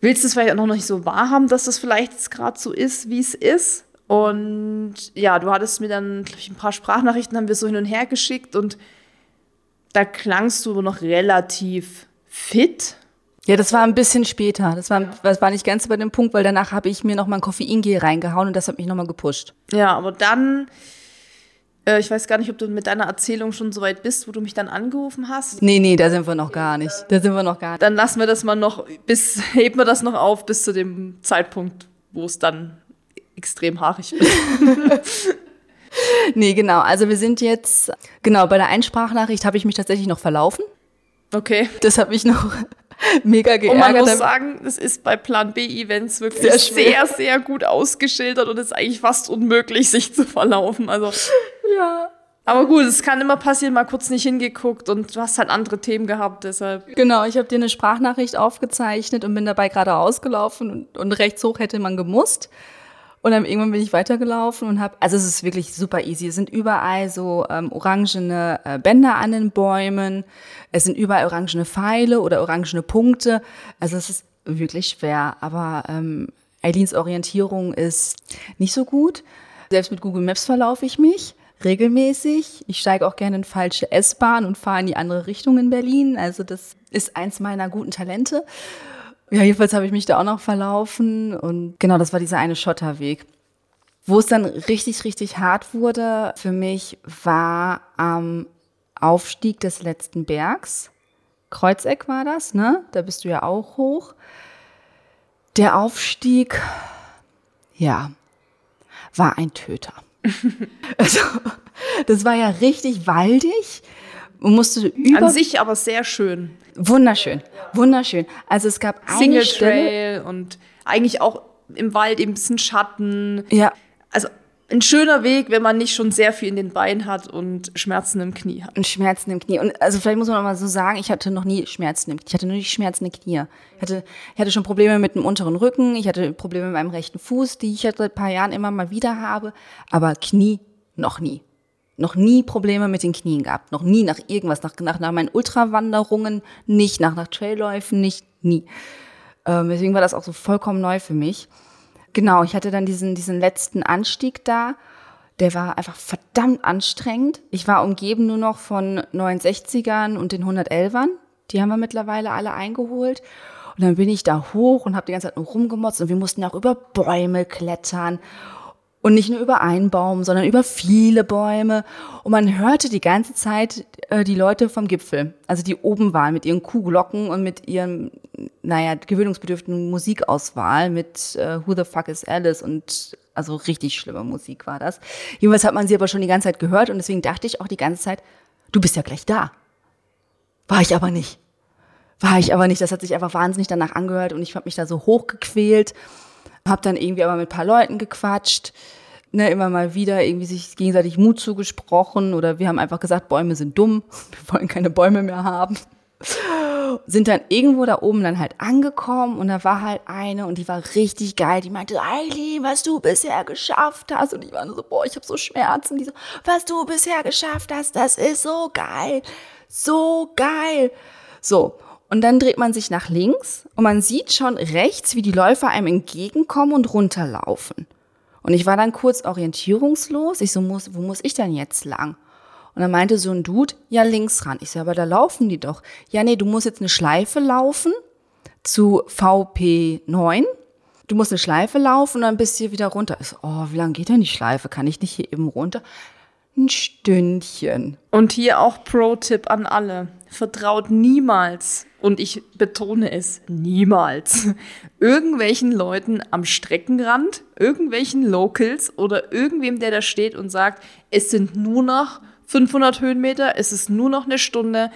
willst es vielleicht auch noch nicht so wahrhaben, dass das vielleicht jetzt gerade so ist, wie es ist. Und ja, du hattest mir dann, glaube ich, ein paar Sprachnachrichten haben wir so hin und her geschickt und da klangst du noch relativ fit. Ja, das war ein bisschen später. Das war, das war nicht ganz über den Punkt, weil danach habe ich mir noch mal ein Koffeingel reingehauen und das hat mich noch mal gepusht. Ja, aber dann, äh, ich weiß gar nicht, ob du mit deiner Erzählung schon so weit bist, wo du mich dann angerufen hast. Nee, nee, da sind wir noch gar nicht. Da sind wir noch gar nicht. Dann lassen wir das mal noch, bis, heben wir das noch auf bis zu dem Zeitpunkt, wo es dann extrem haarig wird. Nee, genau. Also wir sind jetzt, genau, bei der Einsprachnachricht habe ich mich tatsächlich noch verlaufen. Okay. Das hat mich noch mega Und man geärgert. muss sagen, es ist bei Plan B-Events wirklich Sehr sehr, sehr, gut ausgeschildert und es ist eigentlich fast unmöglich, sich zu verlaufen. Also, ja. aber gut, es kann immer passieren, mal kurz nicht hingeguckt und du hast halt andere Themen gehabt, deshalb. Genau, ich habe dir eine Sprachnachricht aufgezeichnet und bin dabei gerade ausgelaufen und, und rechts hoch hätte man gemusst. Und dann irgendwann bin ich weitergelaufen und habe, also es ist wirklich super easy. Es sind überall so ähm, orangene äh, Bänder an den Bäumen. Es sind überall orangene Pfeile oder orangene Punkte. Also es ist wirklich schwer. Aber ähm, Eileens Orientierung ist nicht so gut. Selbst mit Google Maps verlaufe ich mich regelmäßig. Ich steige auch gerne in falsche S-Bahn und fahre in die andere Richtung in Berlin. Also das ist eins meiner guten Talente. Ja, jedenfalls habe ich mich da auch noch verlaufen und genau, das war dieser eine Schotterweg. Wo es dann richtig, richtig hart wurde für mich, war am Aufstieg des letzten Bergs. Kreuzeck war das, ne? Da bist du ja auch hoch. Der Aufstieg, ja, war ein Töter. also, das war ja richtig waldig. Man musste über An sich aber sehr schön. Wunderschön, wunderschön. Also es gab eine Single Trail und eigentlich auch im Wald eben ein bisschen Schatten. ja, Also ein schöner Weg, wenn man nicht schon sehr viel in den Beinen hat und Schmerzen im Knie hat. und Schmerzen im Knie. Und also vielleicht muss man noch mal so sagen, ich hatte noch nie Schmerzen im Knie. Ich hatte nur die Schmerzen im Knie. Ich hatte, ich hatte schon Probleme mit dem unteren Rücken. Ich hatte Probleme mit meinem rechten Fuß, die ich seit ein paar Jahren immer mal wieder habe. Aber Knie noch nie. Noch nie Probleme mit den Knien gehabt. Noch nie nach irgendwas, nach, nach, nach meinen Ultrawanderungen nicht, nach, nach Trailläufen nicht, nie. Ähm, deswegen war das auch so vollkommen neu für mich. Genau, ich hatte dann diesen, diesen letzten Anstieg da. Der war einfach verdammt anstrengend. Ich war umgeben nur noch von 69ern und den 111ern. Die haben wir mittlerweile alle eingeholt. Und dann bin ich da hoch und habe die ganze Zeit nur rumgemotzt. Und wir mussten auch über Bäume klettern. Und nicht nur über einen Baum, sondern über viele Bäume. Und man hörte die ganze Zeit äh, die Leute vom Gipfel, also die oben waren mit ihren Kuhglocken und mit ihren, naja, gewöhnungsbedürftigen Musikauswahl mit äh, Who the fuck is Alice und also richtig schlimme Musik war das. Jedenfalls hat man sie aber schon die ganze Zeit gehört und deswegen dachte ich auch die ganze Zeit, du bist ja gleich da. War ich aber nicht. War ich aber nicht. Das hat sich einfach wahnsinnig danach angehört und ich habe mich da so hochgequält. Hab dann irgendwie aber mit ein paar Leuten gequatscht, ne, immer mal wieder irgendwie sich gegenseitig Mut zugesprochen oder wir haben einfach gesagt, Bäume sind dumm, wir wollen keine Bäume mehr haben. Sind dann irgendwo da oben dann halt angekommen und da war halt eine und die war richtig geil. Die meinte, Eileen, was du bisher geschafft hast. Und ich war so, boah, ich habe so Schmerzen. Die so, was du bisher geschafft hast, das ist so geil. So geil. So. Und dann dreht man sich nach links und man sieht schon rechts, wie die Läufer einem entgegenkommen und runterlaufen. Und ich war dann kurz orientierungslos. Ich so, muss, wo muss ich denn jetzt lang? Und dann meinte so ein Dude, ja, links ran. Ich so, aber da laufen die doch. Ja, nee, du musst jetzt eine Schleife laufen zu VP9. Du musst eine Schleife laufen und dann bist du hier wieder runter. Ich so, oh, wie lange geht denn die Schleife? Kann ich nicht hier eben runter? Ein Stündchen. Und hier auch Pro-Tipp an alle. Vertraut niemals, und ich betone es, niemals, irgendwelchen Leuten am Streckenrand, irgendwelchen Locals oder irgendwem, der da steht und sagt, es sind nur noch 500 Höhenmeter, es ist nur noch eine Stunde.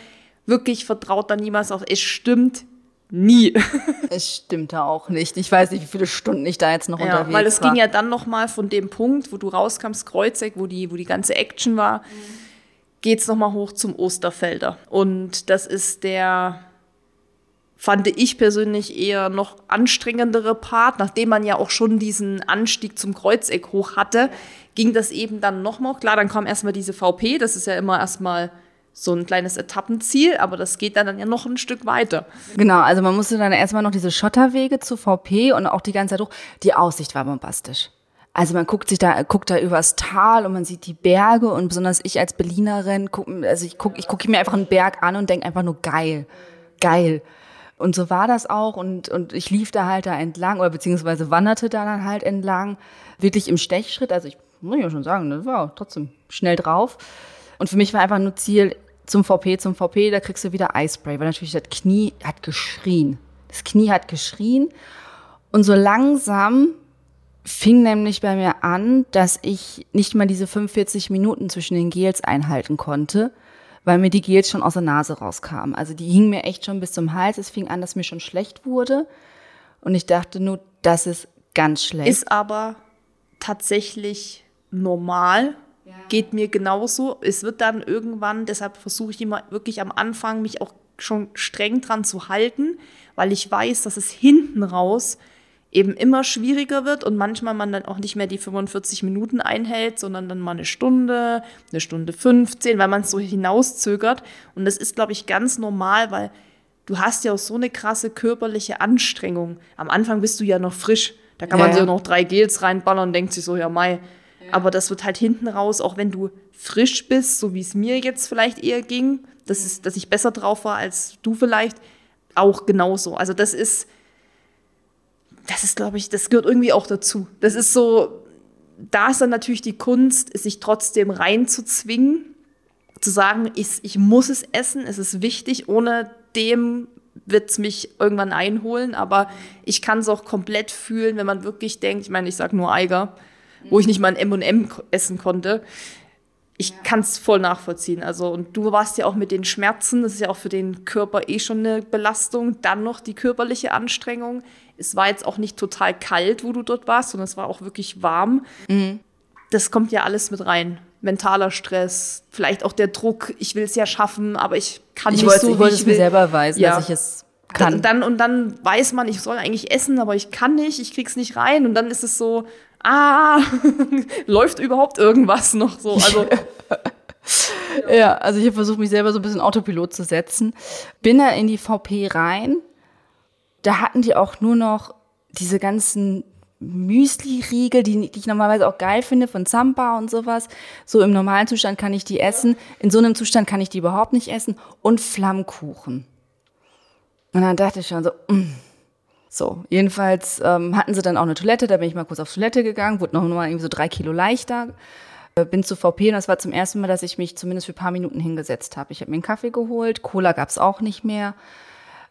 Wirklich vertraut da niemals auf. Es stimmt nie. Es stimmte auch nicht. Ich weiß nicht, wie viele Stunden ich da jetzt noch ja, unterwegs war. Weil es ging ja dann noch mal von dem Punkt, wo du rauskommst, Kreuzeck, wo die, wo die ganze Action war, mhm. geht's noch mal hoch zum Osterfelder. Und das ist der fand ich persönlich eher noch anstrengendere Part, nachdem man ja auch schon diesen Anstieg zum Kreuzeck hoch hatte, ging das eben dann nochmal. Klar, dann kam erstmal diese VP, das ist ja immer erstmal so ein kleines Etappenziel, aber das geht dann, ja noch ein Stück weiter. Genau, also man musste dann erstmal noch diese Schotterwege zu VP und auch die ganze Zeit hoch. Die Aussicht war bombastisch. Also man guckt sich da, guckt da übers Tal und man sieht die Berge und besonders ich als Berlinerin, guck, also ich gucke ich guck mir einfach einen Berg an und denke einfach nur geil, geil. Und so war das auch und, und ich lief da halt da entlang oder beziehungsweise wanderte da dann halt entlang, wirklich im Stechschritt. Also ich muss ja schon sagen, das war trotzdem schnell drauf. Und für mich war einfach nur Ziel zum VP, zum VP, da kriegst du wieder Eispray, weil natürlich das Knie hat geschrien. Das Knie hat geschrien und so langsam fing nämlich bei mir an, dass ich nicht mal diese 45 Minuten zwischen den Gels einhalten konnte, weil mir die Gels schon aus der Nase rauskamen. Also die hingen mir echt schon bis zum Hals. Es fing an, dass mir schon schlecht wurde. Und ich dachte nur, das ist ganz schlecht. Ist aber tatsächlich normal. Ja. Geht mir genauso. Es wird dann irgendwann, deshalb versuche ich immer wirklich am Anfang, mich auch schon streng dran zu halten, weil ich weiß, dass es hinten raus eben immer schwieriger wird und manchmal man dann auch nicht mehr die 45 Minuten einhält, sondern dann mal eine Stunde, eine Stunde 15, weil man es so hinauszögert. Und das ist, glaube ich, ganz normal, weil du hast ja auch so eine krasse körperliche Anstrengung. Am Anfang bist du ja noch frisch. Da kann ja, man sich auch noch drei Gels reinballern und denkt sich so, ja, Mai. Ja. Aber das wird halt hinten raus, auch wenn du frisch bist, so wie es mir jetzt vielleicht eher ging, das ist, dass ich besser drauf war als du vielleicht, auch genauso. Also das ist, das ist, glaube ich, das gehört irgendwie auch dazu. Das ist so, da ist dann natürlich die Kunst, sich trotzdem reinzuzwingen, zu sagen, ich, ich muss es essen, es ist wichtig, ohne dem wird es mich irgendwann einholen, aber ich kann es auch komplett fühlen, wenn man wirklich denkt, ich meine, ich sage nur Eiger, wo ich nicht mal ein M&M essen konnte. Ich ja. kann es voll nachvollziehen. Also, und du warst ja auch mit den Schmerzen, das ist ja auch für den Körper eh schon eine Belastung, dann noch die körperliche Anstrengung es war jetzt auch nicht total kalt, wo du dort warst, sondern es war auch wirklich warm. Mhm. Das kommt ja alles mit rein. Mentaler Stress, vielleicht auch der Druck, ich will es ja schaffen, aber ich kann ich nicht so, ich wollte es mir selber weisen, ja. dass ich es kann. Und dann, und dann weiß man, ich soll eigentlich essen, aber ich kann nicht, ich krieg's nicht rein. Und dann ist es so, ah, läuft überhaupt irgendwas noch so? Also. ja, also ich habe versucht, mich selber so ein bisschen Autopilot zu setzen. Bin da in die VP rein, da hatten die auch nur noch diese ganzen Müsli-Riegel, die, die ich normalerweise auch geil finde, von Zampa und sowas. So im normalen Zustand kann ich die essen. In so einem Zustand kann ich die überhaupt nicht essen. Und Flammkuchen. Und dann dachte ich schon so, mm. So, jedenfalls ähm, hatten sie dann auch eine Toilette, da bin ich mal kurz auf Toilette gegangen, wurde noch mal irgendwie so drei Kilo leichter. Äh, bin zu VP und das war zum ersten Mal, dass ich mich zumindest für ein paar Minuten hingesetzt habe. Ich habe mir einen Kaffee geholt, Cola gab's auch nicht mehr.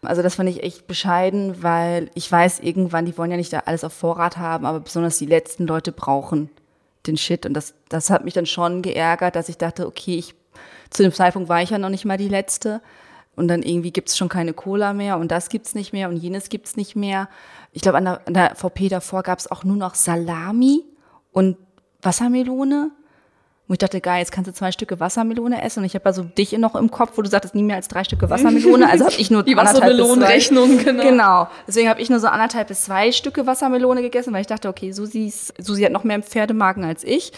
Also das fand ich echt bescheiden, weil ich weiß irgendwann, die wollen ja nicht da alles auf Vorrat haben, aber besonders die letzten Leute brauchen den Shit. Und das, das hat mich dann schon geärgert, dass ich dachte, okay, ich, zu dem Zeitpunkt war ich ja noch nicht mal die Letzte. Und dann irgendwie gibt's schon keine Cola mehr und das gibt's nicht mehr und jenes gibt's nicht mehr. Ich glaube, an der, an der VP davor gab's auch nur noch Salami und Wassermelone. Und ich dachte, geil, jetzt kannst du zwei Stücke Wassermelone essen. Und ich habe also dich noch im Kopf, wo du sagtest, nie mehr als drei Stücke Wassermelone. Also habe ich nur die Wassermelonenrechnung, genau. Genau. Deswegen habe ich nur so anderthalb bis zwei Stücke Wassermelone gegessen, weil ich dachte, okay, Susi, Susi hat noch mehr Pferdemagen als ich.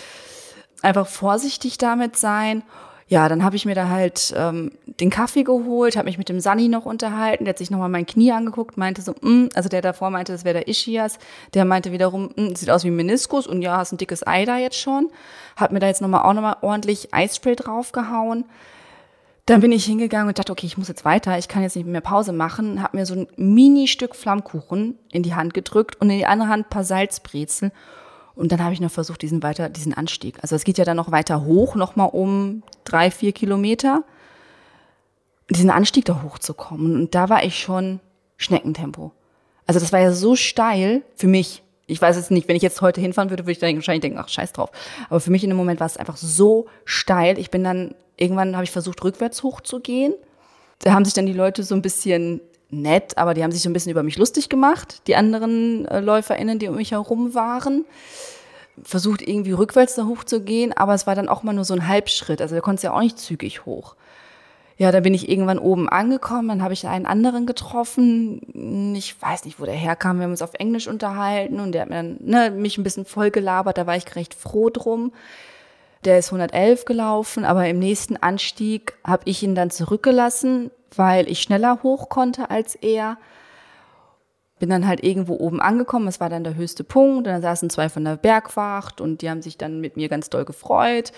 Einfach vorsichtig damit sein. Ja, dann habe ich mir da halt ähm, den Kaffee geholt, habe mich mit dem Sunny noch unterhalten, der hat sich nochmal mein Knie angeguckt, meinte so, mm, also der davor meinte, das wäre der Ischias, der meinte wiederum, mm, sieht aus wie Meniskus und ja, hast ein dickes Ei da jetzt schon, hat mir da jetzt nochmal auch nochmal ordentlich Eispray draufgehauen. Dann bin ich hingegangen und dachte, okay, ich muss jetzt weiter, ich kann jetzt nicht mehr Pause machen, habe mir so ein Mini-Stück Flammkuchen in die Hand gedrückt und in die andere Hand ein paar Salzbrezel und dann habe ich noch versucht, diesen weiter, diesen Anstieg. Also es geht ja dann noch weiter hoch, nochmal um drei, vier Kilometer, diesen Anstieg da hochzukommen. Und da war ich schon Schneckentempo. Also das war ja so steil für mich. Ich weiß jetzt nicht, wenn ich jetzt heute hinfahren würde, würde ich dann wahrscheinlich denken, ach, scheiß drauf. Aber für mich in dem Moment war es einfach so steil. Ich bin dann, irgendwann habe ich versucht, rückwärts hochzugehen. Da haben sich dann die Leute so ein bisschen nett, aber die haben sich so ein bisschen über mich lustig gemacht, die anderen äh, LäuferInnen, die um mich herum waren. Versucht irgendwie rückwärts da hochzugehen, aber es war dann auch mal nur so ein Halbschritt. Also da konnte es ja auch nicht zügig hoch. Ja, da bin ich irgendwann oben angekommen, dann habe ich einen anderen getroffen. Ich weiß nicht, wo der herkam. Wir haben uns auf Englisch unterhalten und der hat mir dann, ne, mich ein bisschen voll gelabert, da war ich recht froh drum. Der ist 111 gelaufen, aber im nächsten Anstieg habe ich ihn dann zurückgelassen, weil ich schneller hoch konnte als er. Bin dann halt irgendwo oben angekommen, es war dann der höchste Punkt, und dann saßen zwei von der Bergwacht und die haben sich dann mit mir ganz doll gefreut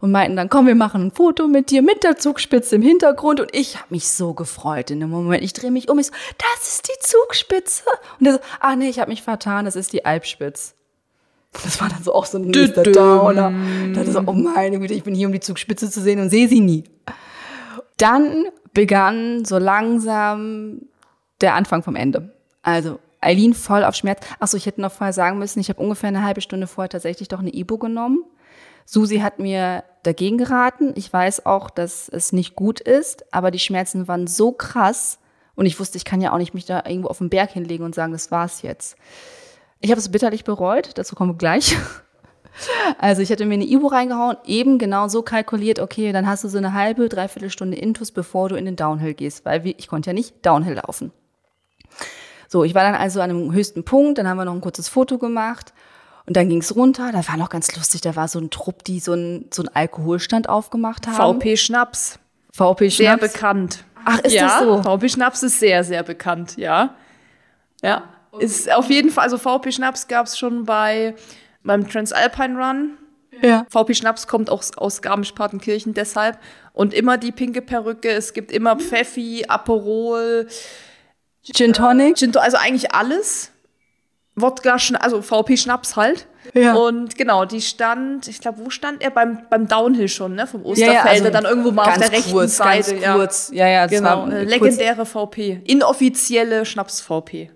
und meinten dann, komm, wir machen ein Foto mit dir, mit der Zugspitze im Hintergrund. Und ich habe mich so gefreut in dem Moment. Ich drehe mich um, ich so, das ist die Zugspitze. Und er so, ah nee, ich habe mich vertan, das ist die Alpspitze. Das war dann so auch so ein nächster Downer. Dann so, oh meine Güte, ich bin hier, um die Zugspitze zu sehen und sehe sie nie. Dann begann so langsam der Anfang vom Ende. Also Eileen voll auf Schmerz. Achso, ich hätte noch vorher sagen müssen, ich habe ungefähr eine halbe Stunde vorher tatsächlich doch eine Ibo genommen. Susi hat mir dagegen geraten. Ich weiß auch, dass es nicht gut ist, aber die Schmerzen waren so krass und ich wusste, ich kann ja auch nicht mich da irgendwo auf den Berg hinlegen und sagen, das war's jetzt. Ich habe es bitterlich bereut, dazu kommen wir gleich. Also ich hatte mir eine Ibo reingehauen, eben genau so kalkuliert, okay, dann hast du so eine halbe, dreiviertel Stunde Intus, bevor du in den Downhill gehst, weil ich konnte ja nicht Downhill laufen. So, ich war dann also an einem höchsten Punkt, dann haben wir noch ein kurzes Foto gemacht und dann ging es runter. Da war noch ganz lustig, da war so ein Trupp, die so ein so ein Alkoholstand aufgemacht haben. VP Schnaps. VP Schnaps. Sehr bekannt. Ach, ist ja, das so? VP Schnaps ist sehr, sehr bekannt, ja. Ja. Ist auf jeden Fall, also VP Schnaps gab es schon bei beim Transalpine Run. Ja. VP Schnaps kommt auch aus Garmisch-Partenkirchen deshalb. Und immer die pinke Perücke. Es gibt immer Pfeffi, Aperol, Gin Tonic. Gin, also eigentlich alles. Wodka, also VP Schnaps halt. Ja. Und genau, die stand, ich glaube, wo stand er? Beim, beim Downhill schon, ne? Vom Ja, Osterfelde, ja, also dann irgendwo mal auf der rechten kurz, Seite. Ganz ja. kurz. Ja, ja, das Genau, war kurz. legendäre VP. Inoffizielle Schnaps-VP.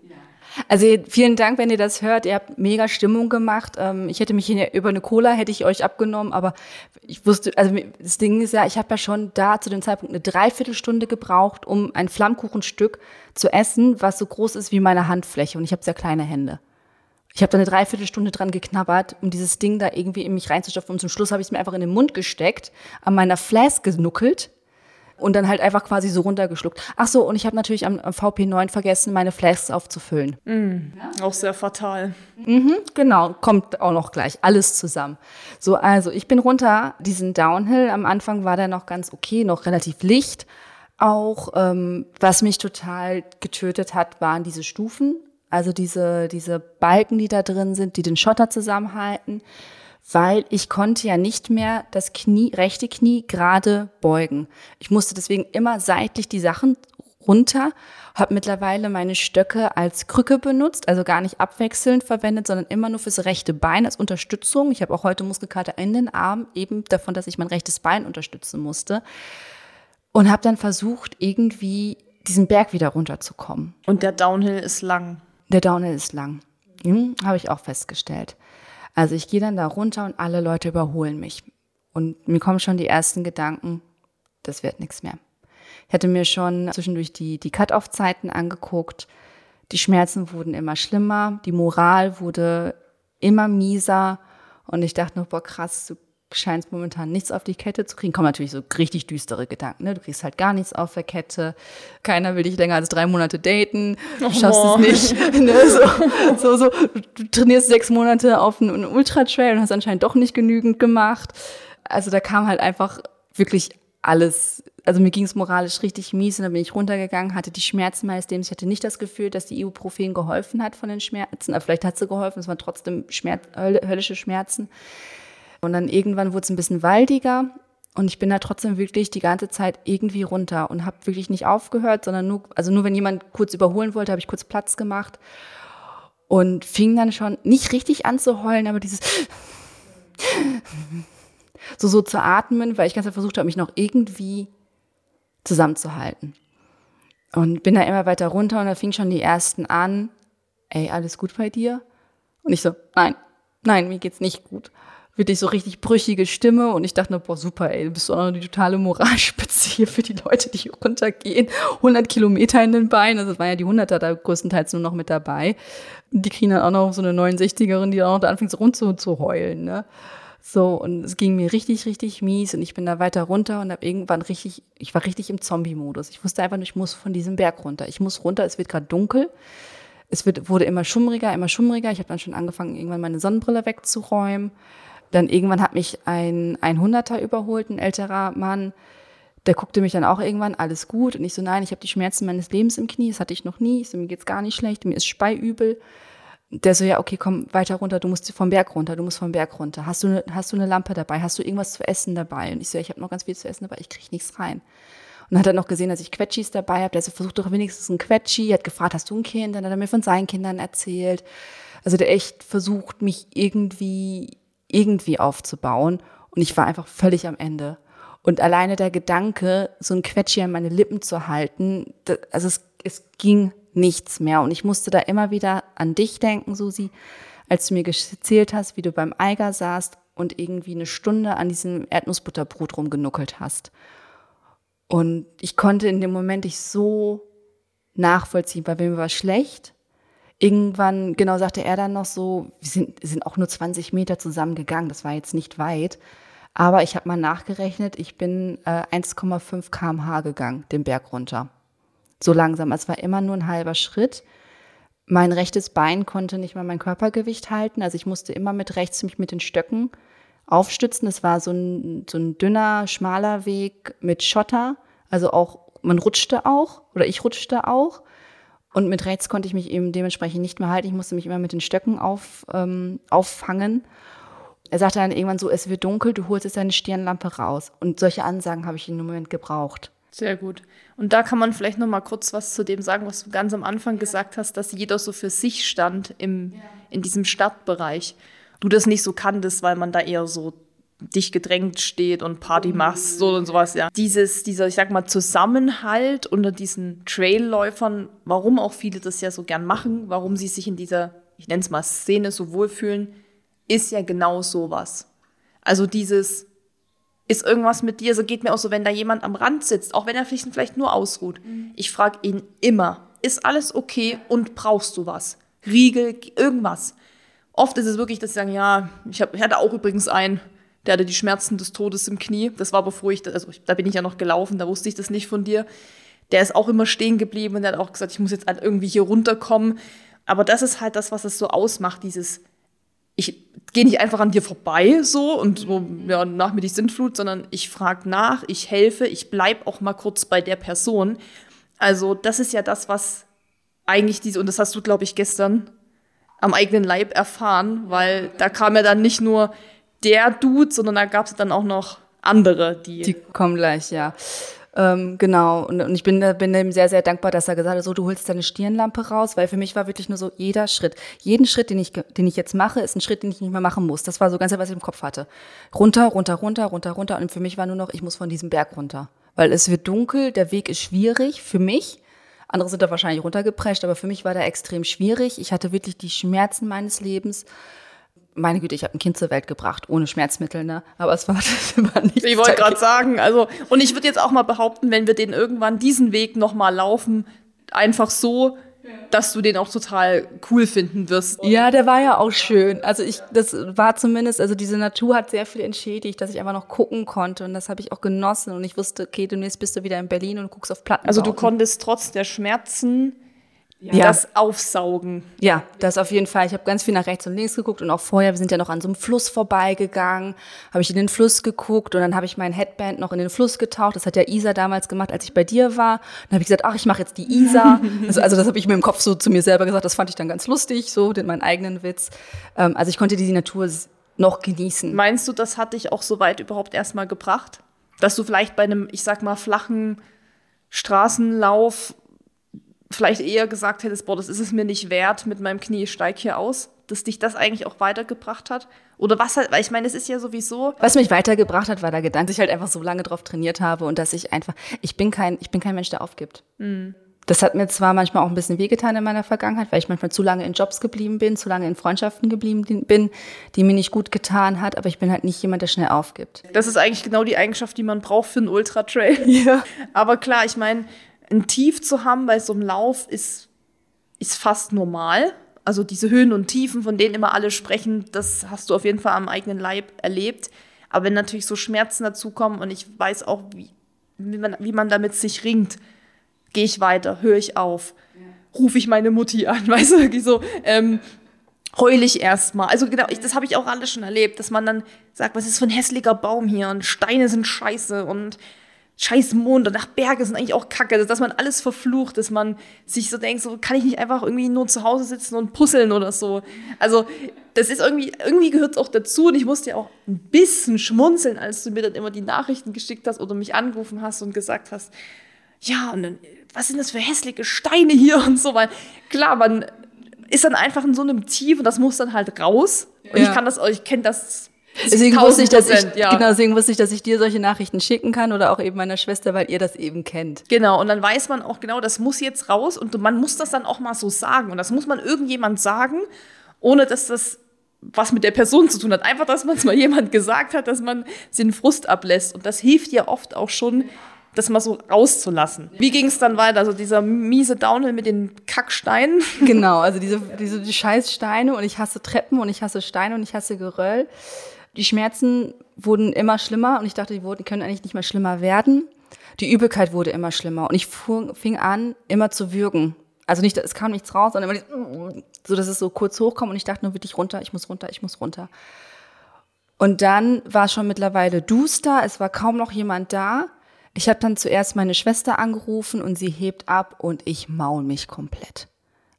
Also vielen Dank, wenn ihr das hört. Ihr habt mega Stimmung gemacht. Ähm, Ich hätte mich hier über eine Cola hätte ich euch abgenommen, aber ich wusste, also das Ding ist ja, ich habe ja schon da zu dem Zeitpunkt eine Dreiviertelstunde gebraucht, um ein Flammkuchenstück zu essen, was so groß ist wie meine Handfläche und ich habe sehr kleine Hände. Ich habe da eine Dreiviertelstunde dran geknabbert, um dieses Ding da irgendwie in mich reinzustopfen und zum Schluss habe ich es mir einfach in den Mund gesteckt, an meiner Flask genuckelt und dann halt einfach quasi so runtergeschluckt. Ach so, und ich habe natürlich am, am VP9 vergessen, meine Flasks aufzufüllen. Auch sehr fatal. Genau, kommt auch noch gleich alles zusammen. So, also ich bin runter diesen Downhill. Am Anfang war der noch ganz okay, noch relativ licht. Auch ähm, was mich total getötet hat, waren diese Stufen, also diese diese Balken, die da drin sind, die den Schotter zusammenhalten, weil ich konnte ja nicht mehr das Knie, rechte Knie gerade beugen. Ich musste deswegen immer seitlich die Sachen runter, habe mittlerweile meine Stöcke als Krücke benutzt, also gar nicht abwechselnd verwendet, sondern immer nur fürs rechte Bein als Unterstützung. Ich habe auch heute Muskelkater in den Armen, eben davon, dass ich mein rechtes Bein unterstützen musste. Und habe dann versucht, irgendwie diesen Berg wieder runterzukommen. Und der Downhill ist lang. Der Downhill ist lang. Hm, habe ich auch festgestellt. Also ich gehe dann da runter und alle Leute überholen mich. Und mir kommen schon die ersten Gedanken, das wird nichts mehr. Ich hatte mir schon zwischendurch die, die Cut-Off-Zeiten angeguckt. Die Schmerzen wurden immer schlimmer, die Moral wurde immer mieser. Und ich dachte nur, boah, krass, scheinst momentan nichts auf die Kette zu kriegen. Kommen natürlich so richtig düstere Gedanken. Ne? Du kriegst halt gar nichts auf der Kette. Keiner will dich länger als drei Monate daten. Du schaffst Oh. es nicht. Ne? So, so, so. Du trainierst sechs Monate auf einen, einen Ultra-Trail und hast anscheinend doch nicht genügend gemacht. Also da kam halt einfach wirklich alles, also mir ging es moralisch richtig mies und dann bin ich runtergegangen, hatte die Schmerzen meines Lebens. Ich hatte nicht das Gefühl, dass die Ibuprofen geholfen hat von den Schmerzen, aber vielleicht hat sie geholfen, es waren trotzdem Schmerz, höllische Schmerzen. Und dann irgendwann wurde es ein bisschen waldiger und ich bin da trotzdem wirklich die ganze Zeit irgendwie runter und habe wirklich nicht aufgehört, sondern nur, also nur wenn jemand kurz überholen wollte, habe ich kurz Platz gemacht und fing dann schon nicht richtig an zu heulen, aber dieses so so zu atmen, weil ich ganz versucht habe, mich noch irgendwie zusammenzuhalten. Und bin da immer weiter runter und da fing schon die ersten an, ey, alles gut bei dir? Und ich so, nein, nein, mir geht's nicht gut wirklich so richtig brüchige Stimme und ich dachte nur, boah, super, ey, du bist doch noch die totale Moralspitze hier für die Leute, die runtergehen. 100 Kilometer in den Beinen, also das waren ja die 100er da größtenteils nur noch mit dabei. Und die kriegen dann auch noch so eine 69erin, die dann auch da anfängt so rund zu, zu heulen, ne. So, und es ging mir richtig, richtig mies und ich bin da weiter runter und habe irgendwann richtig, ich war richtig im Zombie-Modus. Ich wusste einfach nur, ich muss von diesem Berg runter. Ich muss runter, es wird gerade dunkel. Es wird, wurde immer schummriger, immer schummriger. Ich habe dann schon angefangen, irgendwann meine Sonnenbrille wegzuräumen. Dann irgendwann hat mich ein, ein Hunderter überholt, ein älterer Mann. Der guckte mich dann auch irgendwann, alles gut. Und ich so, nein, ich habe die Schmerzen meines Lebens im Knie, das hatte ich noch nie. Ich so, mir geht's gar nicht schlecht, mir ist speiübel. Der so, ja, okay, komm weiter runter, du musst vom Berg runter, du musst vom Berg runter. Hast du, ne, hast du eine Lampe dabei? Hast du irgendwas zu essen dabei? Und ich so, ja, ich habe noch ganz viel zu essen dabei, ich krieg nichts rein. Und dann hat er noch gesehen, dass ich Quetschis dabei habe. Der so, versucht doch wenigstens ein Quetschi. Er hat gefragt, hast du ein Kind? Dann hat er mir von seinen Kindern erzählt. Also der echt versucht, mich irgendwie irgendwie aufzubauen. Und ich war einfach völlig am Ende. Und alleine der Gedanke, so ein Quetschi an meine Lippen zu halten, das, also es, es ging nichts mehr. Und ich musste da immer wieder an dich denken, Susi, als du mir erzählt hast, wie du beim Eiger saßt und irgendwie eine Stunde an diesem Erdnussbutterbrot rumgenuckelt hast. Und ich konnte in dem Moment dich so nachvollziehen, weil mir war schlecht Irgendwann, genau, sagte er dann noch so, wir sind, sind auch nur 20 Meter zusammen gegangen, das war jetzt nicht weit. Aber ich habe mal nachgerechnet, ich bin äh, 1,5 kmh gegangen, den Berg runter. So langsam. Es war immer nur ein halber Schritt. Mein rechtes Bein konnte nicht mal mein Körpergewicht halten. Also ich musste immer mit rechts mich mit den Stöcken aufstützen. Es war so ein, so ein dünner, schmaler Weg mit Schotter. Also auch, man rutschte auch oder ich rutschte auch. Und mit rechts konnte ich mich eben dementsprechend nicht mehr halten. Ich musste mich immer mit den Stöcken auf, ähm, auffangen. Er sagte dann irgendwann so, es wird dunkel, du holst jetzt deine Stirnlampe raus. Und solche Ansagen habe ich in dem Moment gebraucht. Sehr gut. Und da kann man vielleicht noch mal kurz was zu dem sagen, was du ganz am Anfang gesagt hast, dass jeder so für sich stand im, in diesem Stadtbereich. Du das nicht so kanntest, weil man da eher so dich gedrängt steht und Party machst, so und sowas, ja. Dieses, dieser, ich sag mal, Zusammenhalt unter diesen Trailläufern, warum auch viele das ja so gern machen, warum sie sich in dieser, ich nenne es mal Szene so wohlfühlen, ist ja genau sowas. Also dieses, ist irgendwas mit dir, so geht mir auch so, wenn da jemand am Rand sitzt, auch wenn er vielleicht, vielleicht nur ausruht. Mhm. Ich frage ihn immer, ist alles okay und brauchst du was? Riegel, irgendwas. Oft ist es wirklich, dass sie sagen, ja, ich, hab, ich hatte auch übrigens einen, der hatte die Schmerzen des Todes im Knie. Das war bevor ich, also da bin ich ja noch gelaufen, da wusste ich das nicht von dir. Der ist auch immer stehen geblieben und der hat auch gesagt, ich muss jetzt halt irgendwie hier runterkommen. Aber das ist halt das, was es so ausmacht, dieses, ich gehe nicht einfach an dir vorbei so und so, ja, nach mir die Sintflut, sondern ich frage nach, ich helfe, ich bleib auch mal kurz bei der Person. Also das ist ja das, was eigentlich diese, und das hast du, glaube ich, gestern am eigenen Leib erfahren, weil da kam ja dann nicht nur, der Dude, sondern da gab es dann auch noch andere, die. Die kommen gleich, ja. Ähm, genau, und, und ich bin, bin ihm sehr, sehr dankbar, dass er gesagt hat, so, du holst deine Stirnlampe raus, weil für mich war wirklich nur so jeder Schritt, jeden Schritt, den ich, den ich jetzt mache, ist ein Schritt, den ich nicht mehr machen muss. Das war so ganz, was ich im Kopf hatte. Runter, runter, runter, runter, runter. Und für mich war nur noch, ich muss von diesem Berg runter. Weil es wird dunkel, der Weg ist schwierig für mich. Andere sind da wahrscheinlich runtergeprescht, aber für mich war der extrem schwierig. Ich hatte wirklich die Schmerzen meines Lebens meine Güte, ich habe ein Kind zur Welt gebracht, ohne Schmerzmittel, ne? Aber es war, das war nicht. Ich wollte gerade sagen, also, und ich würde jetzt auch mal behaupten, wenn wir den irgendwann diesen Weg nochmal laufen, einfach so, dass du den auch total cool finden wirst. Ja, der war ja auch schön. Also ich, das war zumindest, also diese Natur hat sehr viel entschädigt, dass ich einfach noch gucken konnte und das habe ich auch genossen und ich wusste, okay, demnächst bist du wieder in Berlin und guckst auf Platten. Also du konntest trotz der Schmerzen ja. das Aufsaugen. Ja, das auf jeden Fall. Ich habe ganz viel nach rechts und links geguckt und auch vorher, wir sind ja noch an so einem Fluss vorbeigegangen, habe ich in den Fluss geguckt und dann habe ich mein Headband noch in den Fluss getaucht. Das hat ja Isa damals gemacht, als ich bei dir war. Dann habe ich gesagt, ach, ich mache jetzt die Isa. also, also das habe ich mir im Kopf so zu mir selber gesagt. Das fand ich dann ganz lustig, so den meinen eigenen Witz. Ähm, also ich konnte die Natur noch genießen. Meinst du, das hat dich auch so weit überhaupt erstmal gebracht? Dass du vielleicht bei einem, ich sag mal, flachen Straßenlauf vielleicht eher gesagt hättest, boah, das ist es mir nicht wert mit meinem Knie, ich steig hier aus, dass dich das eigentlich auch weitergebracht hat? Oder was halt, weil ich meine, es ist ja sowieso. Was mich weitergebracht hat, war der Gedanke, dass ich halt einfach so lange drauf trainiert habe und dass ich einfach, ich bin kein, ich bin kein Mensch, der aufgibt. Mhm. Das hat mir zwar manchmal auch ein bisschen wehgetan in meiner Vergangenheit, weil ich manchmal zu lange in Jobs geblieben bin, zu lange in Freundschaften geblieben bin, die mir nicht gut getan hat, aber ich bin halt nicht jemand, der schnell aufgibt. Das ist eigentlich genau die Eigenschaft, die man braucht für einen Ultra-Trail. Ja. Aber klar, ich meine, ein Tief zu haben bei so einem Lauf ist, ist fast normal. Also diese Höhen und Tiefen, von denen immer alle sprechen, das hast du auf jeden Fall am eigenen Leib erlebt. Aber wenn natürlich so Schmerzen dazukommen und ich weiß auch, wie, wie, man, wie man damit sich ringt, gehe ich weiter, höre ich auf, rufe ich meine Mutti an, weißt du, so, ähm, heule ich erstmal. Also genau, ich, das habe ich auch alles schon erlebt, dass man dann sagt, was ist für ein hässlicher Baum hier und Steine sind scheiße und scheiß Mond und nach Berge sind eigentlich auch kacke, dass man alles verflucht, dass man sich so denkt, so kann ich nicht einfach irgendwie nur zu Hause sitzen und puzzeln oder so. Also das ist irgendwie, irgendwie gehört es auch dazu und ich musste ja auch ein bisschen schmunzeln, als du mir dann immer die Nachrichten geschickt hast oder mich angerufen hast und gesagt hast, ja, und dann, was sind das für hässliche Steine hier und so, weil klar, man ist dann einfach in so einem Tief und das muss dann halt raus. Und ja. ich kann das, ich kenne das Deswegen wusste ich, dass ich, ja. genau, deswegen wusste ich, dass ich dir solche Nachrichten schicken kann oder auch eben meiner Schwester, weil ihr das eben kennt. Genau. Und dann weiß man auch genau, das muss jetzt raus und man muss das dann auch mal so sagen. Und das muss man irgendjemand sagen, ohne dass das was mit der Person zu tun hat. Einfach, dass man es mal jemand gesagt hat, dass man den Frust ablässt. Und das hilft ja oft auch schon, das mal so rauszulassen. Wie ging es dann weiter? Also dieser miese Downhill mit den Kacksteinen? Genau, also diese, diese die Scheißsteine und ich hasse Treppen und ich hasse Steine und ich hasse Geröll. Die Schmerzen wurden immer schlimmer und ich dachte, die wurden, können eigentlich nicht mehr schlimmer werden. Die Übelkeit wurde immer schlimmer und ich fuhr, fing an, immer zu würgen. Also nicht, es kam nichts raus, sondern immer so, dass es so kurz hochkommt und ich dachte nur wirklich runter, ich muss runter, ich muss runter. Und dann war es schon mittlerweile duster, es war kaum noch jemand da. Ich habe dann zuerst meine Schwester angerufen und sie hebt ab und ich maul mich komplett.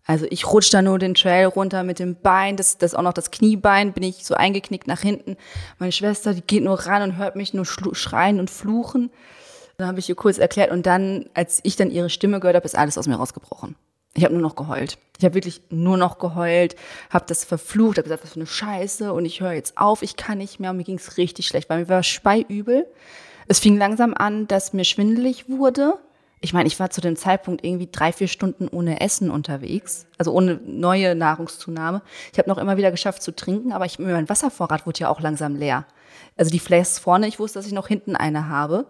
Also ich rutsche da nur den Trail runter mit dem Bein, das, das auch noch das Kniebein, bin ich so eingeknickt nach hinten. Meine Schwester, die geht nur ran und hört mich nur schreien und fluchen. Dann habe ich ihr kurz erklärt und dann, als ich dann ihre Stimme gehört habe, ist alles aus mir rausgebrochen. Ich habe nur noch geheult. Ich habe wirklich nur noch geheult, habe das verflucht, habe gesagt, was für eine Scheiße und ich höre jetzt auf, ich kann nicht mehr und mir ging es richtig schlecht, weil mir war speiübel. Es fing langsam an, dass mir schwindelig wurde ich meine, ich war zu dem Zeitpunkt irgendwie drei, vier Stunden ohne Essen unterwegs, also ohne neue Nahrungszunahme. Ich habe noch immer wieder geschafft zu trinken, aber ich, mein Wasservorrat wurde ja auch langsam leer. Also die Flasks vorne, ich wusste, dass ich noch hinten eine habe.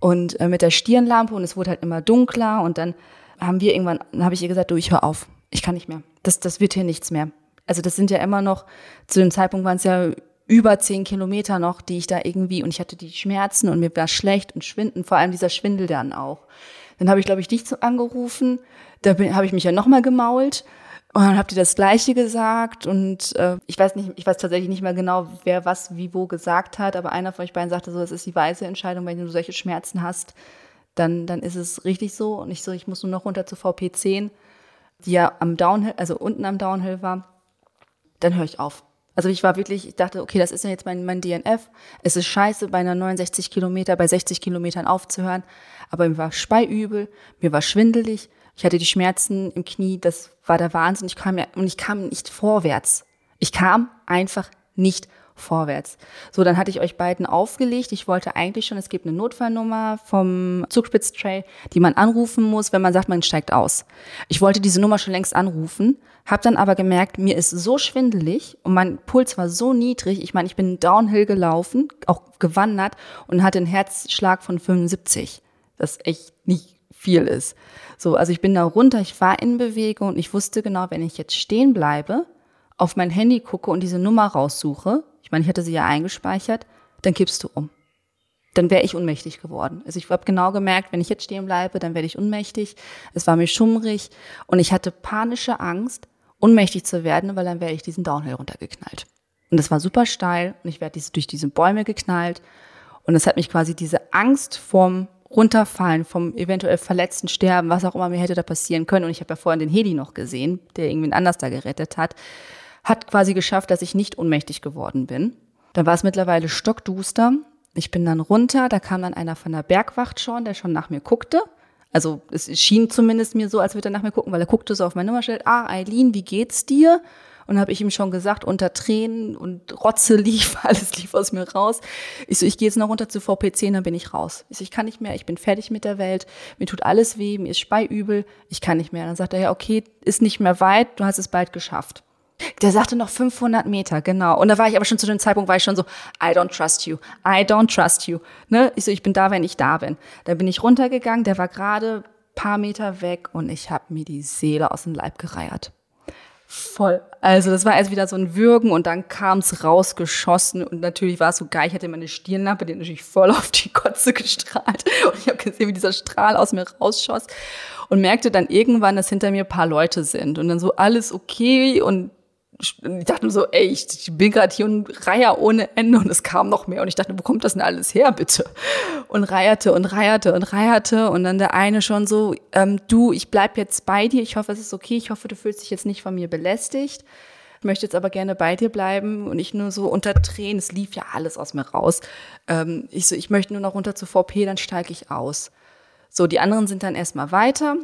Und äh, mit der Stirnlampe und es wurde halt immer dunkler und dann haben wir irgendwann, dann habe ich ihr gesagt, du, ich höre auf, ich kann nicht mehr. Das, das wird hier nichts mehr. Also das sind ja immer noch, zu dem Zeitpunkt waren es ja über zehn Kilometer noch, die ich da irgendwie, und ich hatte die Schmerzen und mir war schlecht und Schwinden, vor allem dieser Schwindel dann auch. Dann habe ich, glaube ich, dich angerufen, da habe ich mich ja nochmal gemault und dann habt ihr das Gleiche gesagt und äh, ich weiß nicht, ich weiß tatsächlich nicht mehr genau, wer was wie wo gesagt hat, aber einer von euch beiden sagte so, das ist die weise Entscheidung, wenn du solche Schmerzen hast, dann, dann ist es richtig so und ich so, ich muss nur noch runter zu VP10, die ja am Downhill, also unten am Downhill war, dann höre ich auf. Also ich war wirklich, ich dachte, okay, das ist ja jetzt mein, mein DNF. Es ist scheiße, bei einer 69 Kilometer, bei 60 Kilometern aufzuhören. Aber mir war speiübel, mir war schwindelig, ich hatte die Schmerzen im Knie, das war der Wahnsinn. Ich kam ja, und ich kam nicht vorwärts. Ich kam einfach nicht vorwärts. So, dann hatte ich euch beiden aufgelegt. Ich wollte eigentlich schon, es gibt eine Notfallnummer vom Zugspitztrail, die man anrufen muss, wenn man sagt, man steigt aus. Ich wollte diese Nummer schon längst anrufen, habe dann aber gemerkt, mir ist so schwindelig und mein Puls war so niedrig. Ich meine, ich bin Downhill gelaufen, auch gewandert und hatte einen Herzschlag von 75. Das echt nicht viel ist. So, also ich bin da runter, ich war in Bewegung und ich wusste genau, wenn ich jetzt stehen bleibe, auf mein Handy gucke und diese Nummer raussuche, ich meine, ich hatte sie ja eingespeichert, dann kippst du um. dann wäre ich ohnmächtig geworden. Also ich habe genau gemerkt, wenn ich jetzt stehen bleibe, dann werde ich ohnmächtig. Es war mir schummrig und ich hatte panische Angst, ohnmächtig zu werden, weil dann wäre ich diesen Downhill runtergeknallt. Und es war super steil und ich werde durch diese Bäume geknallt. Und es hat mich quasi diese Angst vorm Runterfallen, vom eventuell verletzten Sterben, was auch immer mir hätte da passieren können. Und ich habe ja vorhin den Heli noch gesehen, der irgendwen anders da gerettet hat, hat quasi geschafft, dass ich nicht ohnmächtig geworden bin. Da war es mittlerweile stockduster. Ich bin dann runter, da kam dann einer von der Bergwacht schon, der schon nach mir guckte. Also es schien zumindest mir so, als würde er nach mir gucken, weil er guckte so auf mein Nummernschild. Ah, Eileen, wie geht's dir? Und habe ich ihm schon gesagt, unter Tränen und Rotze lief, alles lief aus mir raus. Ich so, ich gehe jetzt noch runter zu VP10, dann bin ich raus. Ich so, ich kann nicht mehr, ich bin fertig mit der Welt, mir tut alles weh, mir ist speiübel, ich kann nicht mehr. Dann sagt er, ja, okay, ist nicht mehr weit, du hast es bald geschafft. Der sagte noch 500 Meter, genau. Und da war ich aber schon zu dem Zeitpunkt, war ich schon so, I don't trust you, I don't trust you. Ne? Ich so, ich bin da, wenn ich da bin. Da bin ich runtergegangen, der war gerade paar Meter weg und ich habe mir die Seele aus dem Leib gereiert. Voll. Also das war erst wieder so ein Würgen und dann kam es rausgeschossen und natürlich war es so geil. Ich hatte meine Stirnlampe, die natürlich voll auf die Kotze gestrahlt und ich habe gesehen, wie dieser Strahl aus mir rausschoss und merkte dann irgendwann, dass hinter mir paar Leute sind und dann so alles okay und ich dachte nur so, ey, ich, ich bin gerade hier und reiher ohne Ende und es kam noch mehr und ich dachte, wo kommt das denn alles her, bitte? Und reierte und reierte und reierte und dann der eine schon so, ähm, du, ich bleib jetzt bei dir, ich hoffe, es ist okay, ich hoffe, du fühlst dich jetzt nicht von mir belästigt. Ich möchte jetzt aber gerne bei dir bleiben und ich nur so unter Tränen, es lief ja alles aus mir raus. Ähm, ich so, ich möchte nur noch runter zu VP, dann steige ich aus. So, die anderen sind dann erstmal weiter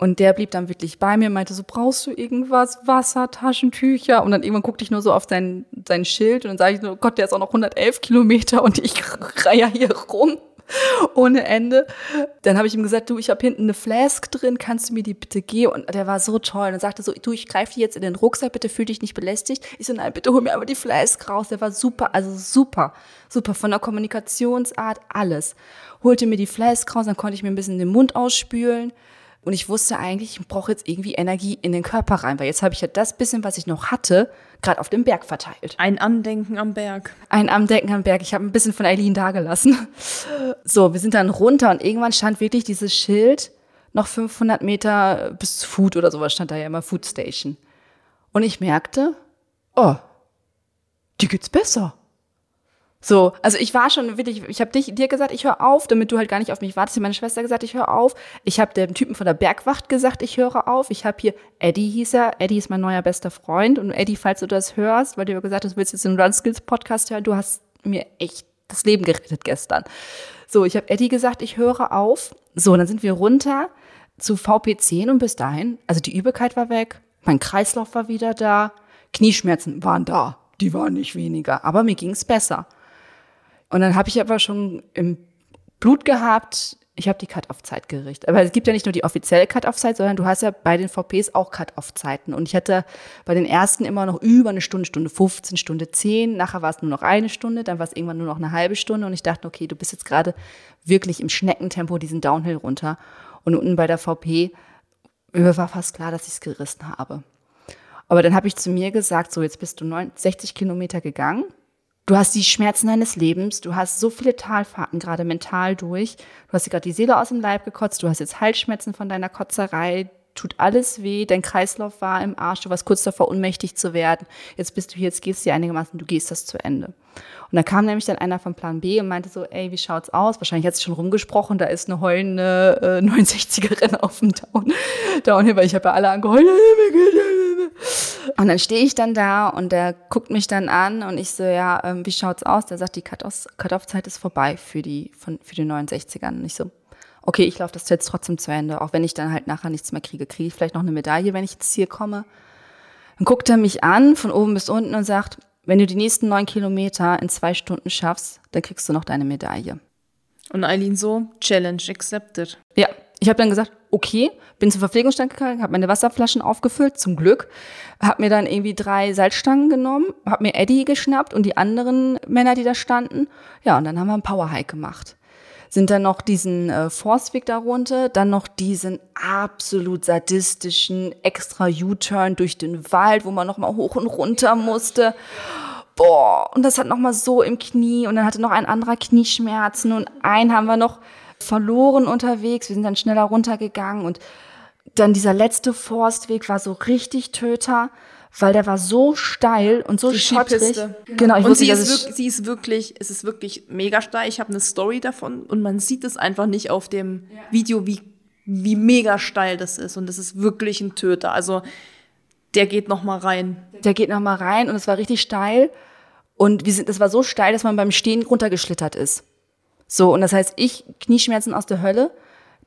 und der blieb dann wirklich bei mir, meinte so, brauchst du irgendwas? Wasser, Taschentücher? Und dann irgendwann guckte ich nur so auf sein, sein Schild und dann sage ich nur, Gott, der ist auch noch 111 Kilometer und ich reihe hier rum ohne Ende. Dann habe ich ihm gesagt, du, ich habe hinten eine Flask drin, kannst du mir die bitte geben? Und der war so toll. Und dann sagte so, du, ich greife die jetzt in den Rucksack, bitte fühl dich nicht belästigt. Ich so, nein, bitte hol mir aber die Flask raus. Der war super, also super, super von der Kommunikationsart, alles. Holte mir die Flask raus, dann konnte ich mir ein bisschen den Mund ausspülen. Und ich wusste eigentlich, ich brauche jetzt irgendwie Energie in den Körper rein, weil jetzt habe ich ja das bisschen, was ich noch hatte, gerade auf dem Berg verteilt. Ein Andenken am Berg. Ein Andenken am Berg. Ich habe ein bisschen von Eileen dagelassen. So, wir sind dann runter und irgendwann stand wirklich dieses Schild, noch 500 Meter bis Food oder sowas stand da ja immer Food Station. Und ich merkte, oh, die geht's besser. So, also ich war schon wirklich, ich habe dir gesagt, ich höre auf, damit du halt gar nicht auf mich wartest. Ich habe meine Schwester gesagt, ich höre auf. Ich habe dem Typen von der Bergwacht gesagt, ich höre auf. Ich habe hier, Eddie hieß er, Eddie ist mein neuer bester Freund. Und Eddie, falls du das hörst, weil du ja gesagt hast, du willst jetzt den Run Skills Podcast hören, du hast mir echt das Leben gerettet gestern. So, ich habe Eddie gesagt, ich höre auf. So, dann sind wir runter zu VP10 und bis dahin, also die Übelkeit war weg, mein Kreislauf war wieder da, Knieschmerzen waren da, die waren nicht weniger, aber mir ging's besser. Und dann habe ich aber schon im Blut gehabt, ich habe die Cut-Off-Zeit gerichtet. Aber es gibt ja nicht nur die offizielle Cut-Off-Zeit, sondern du hast ja bei den VPs auch Cut-Off-Zeiten. Und ich hatte bei den ersten immer noch über eine Stunde, Stunde 15, Stunde 10. Nachher war es nur noch eine Stunde, dann war es irgendwann nur noch eine halbe Stunde. Und ich dachte, okay, du bist jetzt gerade wirklich im Schneckentempo diesen Downhill runter. Und unten bei der VP war fast klar, dass ich es gerissen habe. Aber dann habe ich zu mir gesagt, so jetzt bist du 60 Kilometer gegangen Du hast die Schmerzen deines Lebens, du hast so viele Talfahrten gerade mental durch, du hast dir gerade die Seele aus dem Leib gekotzt, du hast jetzt Halsschmerzen von deiner Kotzerei, tut alles weh, dein Kreislauf war im Arsch, du warst kurz davor, ohnmächtig zu werden. Jetzt bist du hier, jetzt gehst du dir einigermaßen, du gehst das zu Ende. Und da kam nämlich dann einer von Plan B und meinte so, ey, wie schaut's aus? Wahrscheinlich hat es schon rumgesprochen, da ist eine heulende äh, 69erin auf dem Down, Downhill, weil ich habe ja alle angeheult. Und dann stehe ich dann da und der guckt mich dann an und ich so, ja, ähm, wie schaut's aus? Der sagt, die Cut-Off-Zeit ist vorbei für die, von, für die 69ern. Und ich so, okay, ich laufe das jetzt trotzdem zu Ende, auch wenn ich dann halt nachher nichts mehr kriege. Kriege ich vielleicht noch eine Medaille, wenn ich jetzt hier komme? Dann guckt er mich an, von oben bis unten und sagt, wenn du die nächsten neun Kilometer in zwei Stunden schaffst, dann kriegst du noch deine Medaille. Und Eileen so, Challenge accepted. Ja, ich habe dann gesagt, okay, bin zum Verpflegungsstand gegangen, habe meine Wasserflaschen aufgefüllt, zum Glück, habe mir dann irgendwie drei Salzstangen genommen, habe mir Eddie geschnappt und die anderen Männer, die da standen. Ja, und dann haben wir einen Powerhike gemacht. Sind dann noch diesen äh, Forstweg darunter, dann noch diesen absolut sadistischen extra U-Turn durch den Wald, wo man noch mal hoch und runter musste boah, und das hat nochmal so im Knie und dann hatte noch ein anderer Knieschmerzen und einen haben wir noch verloren unterwegs. Wir sind dann schneller runtergegangen und dann dieser letzte Forstweg war so richtig Töter, weil der war so steil und so Die schottrig. Skipiste. Genau, ich und wusste sie ist, wirklich, sie ist wirklich, es ist wirklich mega steil. Ich habe eine Story davon und man sieht es einfach nicht auf dem Video, wie, wie mega steil das ist. Und das ist wirklich ein Töter. Also der geht noch mal rein. der geht noch mal rein und es war richtig steil und wir sind, das war so steil, dass man beim Stehen runtergeschlittert ist. So und das heißt, ich Knieschmerzen aus der Hölle,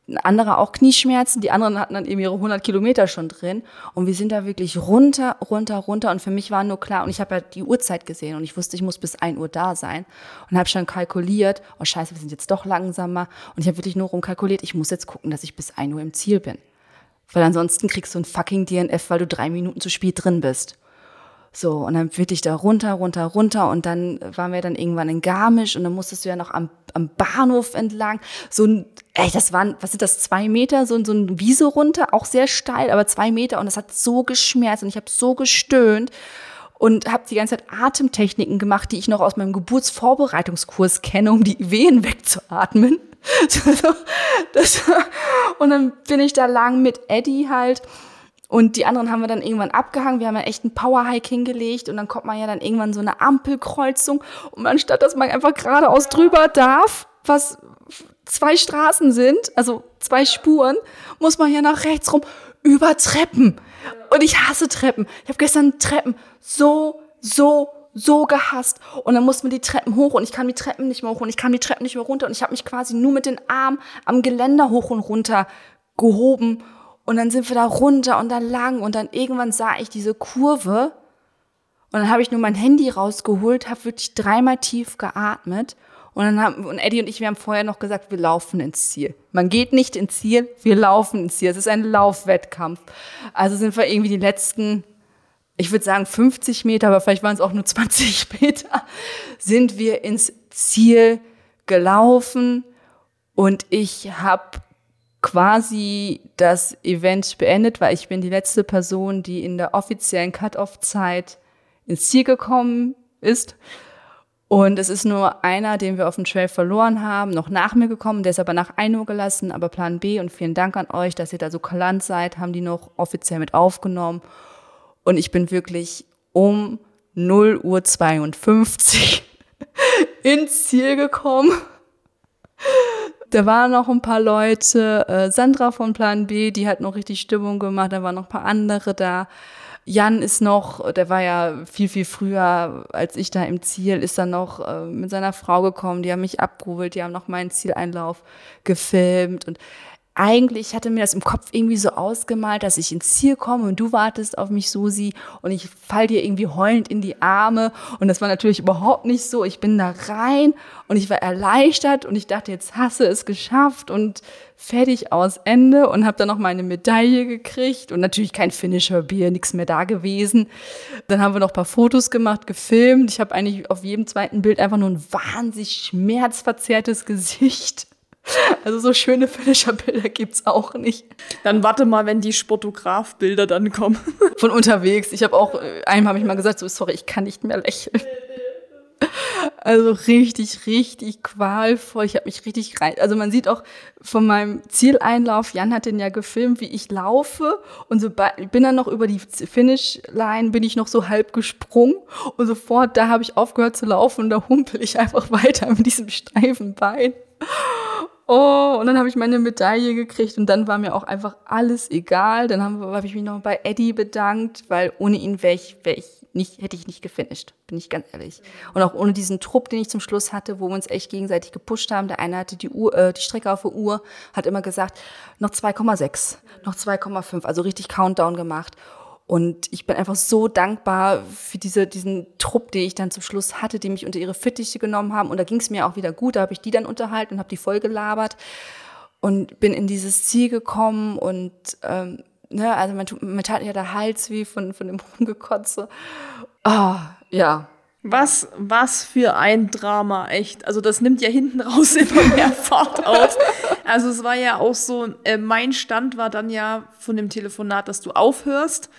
ein anderer auch Knieschmerzen, die anderen hatten dann eben ihre 100 Kilometer schon drin und wir sind da wirklich runter, runter, runter und für mich war nur klar und ich habe ja die Uhrzeit gesehen und ich wusste, ich muss bis 1 Uhr da sein und habe schon kalkuliert, oh scheiße, wir sind jetzt doch langsamer und ich habe wirklich nur rumkalkuliert, ich muss jetzt gucken, dass ich bis 1 Uhr im Ziel bin. Weil ansonsten kriegst du ein fucking DNF, weil du drei Minuten zu spät drin bist. So, und dann wirklich da runter, runter, runter und dann waren wir dann irgendwann in Garmisch und dann musstest du ja noch am, am Bahnhof entlang. So ein, ey, das waren, was sind das, zwei Meter, so, so ein Wiese runter, auch sehr steil, aber zwei Meter und das hat so geschmerzt und ich habe so gestöhnt und habe die ganze Zeit Atemtechniken gemacht, die ich noch aus meinem Geburtsvorbereitungskurs kenne, um die Wehen wegzuatmen. das, und dann bin ich da lang mit Eddie halt. Und die anderen haben wir dann irgendwann abgehangen. Wir haben ja echt einen Powerhike hingelegt und dann kommt man ja dann irgendwann so eine Ampelkreuzung. Und anstatt, dass man einfach geradeaus drüber darf, was zwei Straßen sind, also zwei Spuren, muss man ja nach rechts rum über Treppen. Und ich hasse Treppen. Ich habe gestern Treppen so, so, so gehasst. Und dann mussten wir die Treppen hoch und ich kam die Treppen nicht mehr hoch und ich kam die Treppen nicht mehr runter und ich habe mich quasi nur mit den Armen am Geländer hoch und runter gehoben. Und dann sind wir da runter und da lang und dann irgendwann sah ich diese Kurve und dann habe ich nur mein Handy rausgeholt, habe wirklich dreimal tief geatmet und dann haben und Eddie und ich, wir haben vorher noch gesagt, wir laufen ins Ziel. Man geht nicht ins Ziel, wir laufen ins Ziel. Es ist ein Laufwettkampf. Also sind wir irgendwie die letzten, ich würde sagen 50 Meter, aber vielleicht waren es auch nur 20 Meter, sind wir ins Ziel gelaufen und ich habe quasi das Event beendet, weil ich bin die letzte Person, die in der offiziellen Cut-off-Zeit ins Ziel gekommen ist. Und es ist nur einer, den wir auf dem Trail verloren haben, noch nach mir gekommen. Der ist aber nach 1 Uhr gelassen, aber Plan B. Und vielen Dank an euch, dass ihr da so galant seid, haben die noch offiziell mit aufgenommen. Und ich bin wirklich um 0 Uhr 52 ins Ziel gekommen. Da waren noch ein paar Leute, äh, Sandra von Plan B, die hat noch richtig Stimmung gemacht, da waren noch ein paar andere da. Jan ist noch, der war ja viel, viel früher als ich da im Ziel, ist dann noch äh, mit seiner Frau gekommen, die haben mich abgeholt, die haben noch meinen Zieleinlauf gefilmt und eigentlich hatte mir das im Kopf irgendwie so ausgemalt, dass ich ins Ziel komme und du wartest auf mich, Susi, und ich fall dir irgendwie heulend in die Arme. Und das war natürlich überhaupt nicht so. Ich bin da rein und ich war erleichtert und ich dachte, jetzt hasse es geschafft und fertig aus Ende und habe dann noch meine Medaille gekriegt und natürlich kein Finisher-Bier, nichts mehr da gewesen. Dann haben wir noch ein paar Fotos gemacht, gefilmt. Ich habe eigentlich auf jedem zweiten Bild einfach nur ein wahnsinnig schmerzverzerrtes Gesicht. Also so schöne Finisher-Bilder gibt's auch nicht. Dann warte mal, wenn die Sportograf-Bilder dann kommen. Von unterwegs. Ich habe auch, äh, einem habe ich mal gesagt, so sorry, ich kann nicht mehr lächeln. Also richtig, richtig qualvoll. Ich habe mich richtig rein. Also man sieht auch von meinem Zieleinlauf, Jan hat den ja gefilmt, wie ich laufe. Und so ich bin dann noch über die Finishline, bin ich noch so halb gesprungen. Und sofort, da habe ich aufgehört zu laufen und da humpel ich einfach weiter mit diesem steifen Bein. Oh, und dann habe ich meine Medaille gekriegt und dann war mir auch einfach alles egal. Dann habe hab ich mich noch bei Eddie bedankt, weil ohne ihn wäre ich, wär ich nicht, hätte ich nicht gefinisht, bin ich ganz ehrlich. Und auch ohne diesen Trupp, den ich zum Schluss hatte, wo wir uns echt gegenseitig gepusht haben. Der eine hatte die Uhr, äh, die Strecke auf der Uhr, hat immer gesagt, noch 2,6, noch 2,5, also richtig Countdown gemacht. Und ich bin einfach so dankbar für diese, diesen Trupp, den ich dann zum Schluss hatte, die mich unter ihre Fittiche genommen haben. Und da ging es mir auch wieder gut. Da habe ich die dann unterhalten und habe die voll gelabert und bin in dieses Ziel gekommen und ähm, ne, also man, man tat ja der Hals wie von, von dem Rumgekotze. Ah, ja. Was, was für ein Drama, echt. Also das nimmt ja hinten raus immer mehr Fahrt auf. Also es war ja auch so, äh, mein Stand war dann ja von dem Telefonat, dass du aufhörst.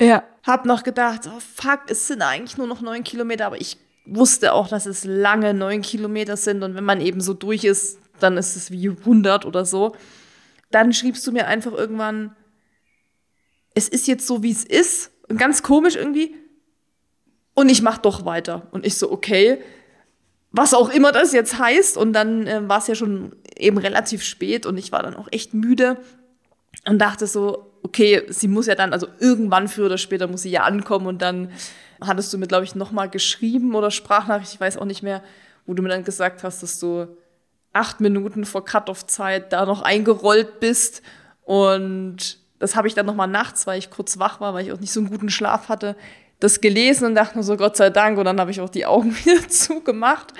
Ja. Hab noch gedacht, oh fuck, es sind eigentlich nur noch neun Kilometer, aber ich wusste auch, dass es lange neun Kilometer sind und wenn man eben so durch ist, dann ist es wie 100 oder so. Dann schriebst du mir einfach irgendwann, es ist jetzt so, wie es ist. Und ganz komisch irgendwie. Und ich mach doch weiter. Und ich so, okay, was auch immer das jetzt heißt. Und dann äh, war es ja schon eben relativ spät und ich war dann auch echt müde und dachte so, okay, sie muss ja dann, also irgendwann früher oder später muss sie ja ankommen und dann hattest du mir, glaube ich, nochmal geschrieben oder Sprachnachricht, ich weiß auch nicht mehr, wo du mir dann gesagt hast, dass du acht Minuten vor Cut-Off-Zeit da noch eingerollt bist. Und das habe ich dann nochmal nachts, weil ich kurz wach war, weil ich auch nicht so einen guten Schlaf hatte, das gelesen und dachte nur so, Gott sei Dank. Und dann habe ich auch die Augen wieder zugemacht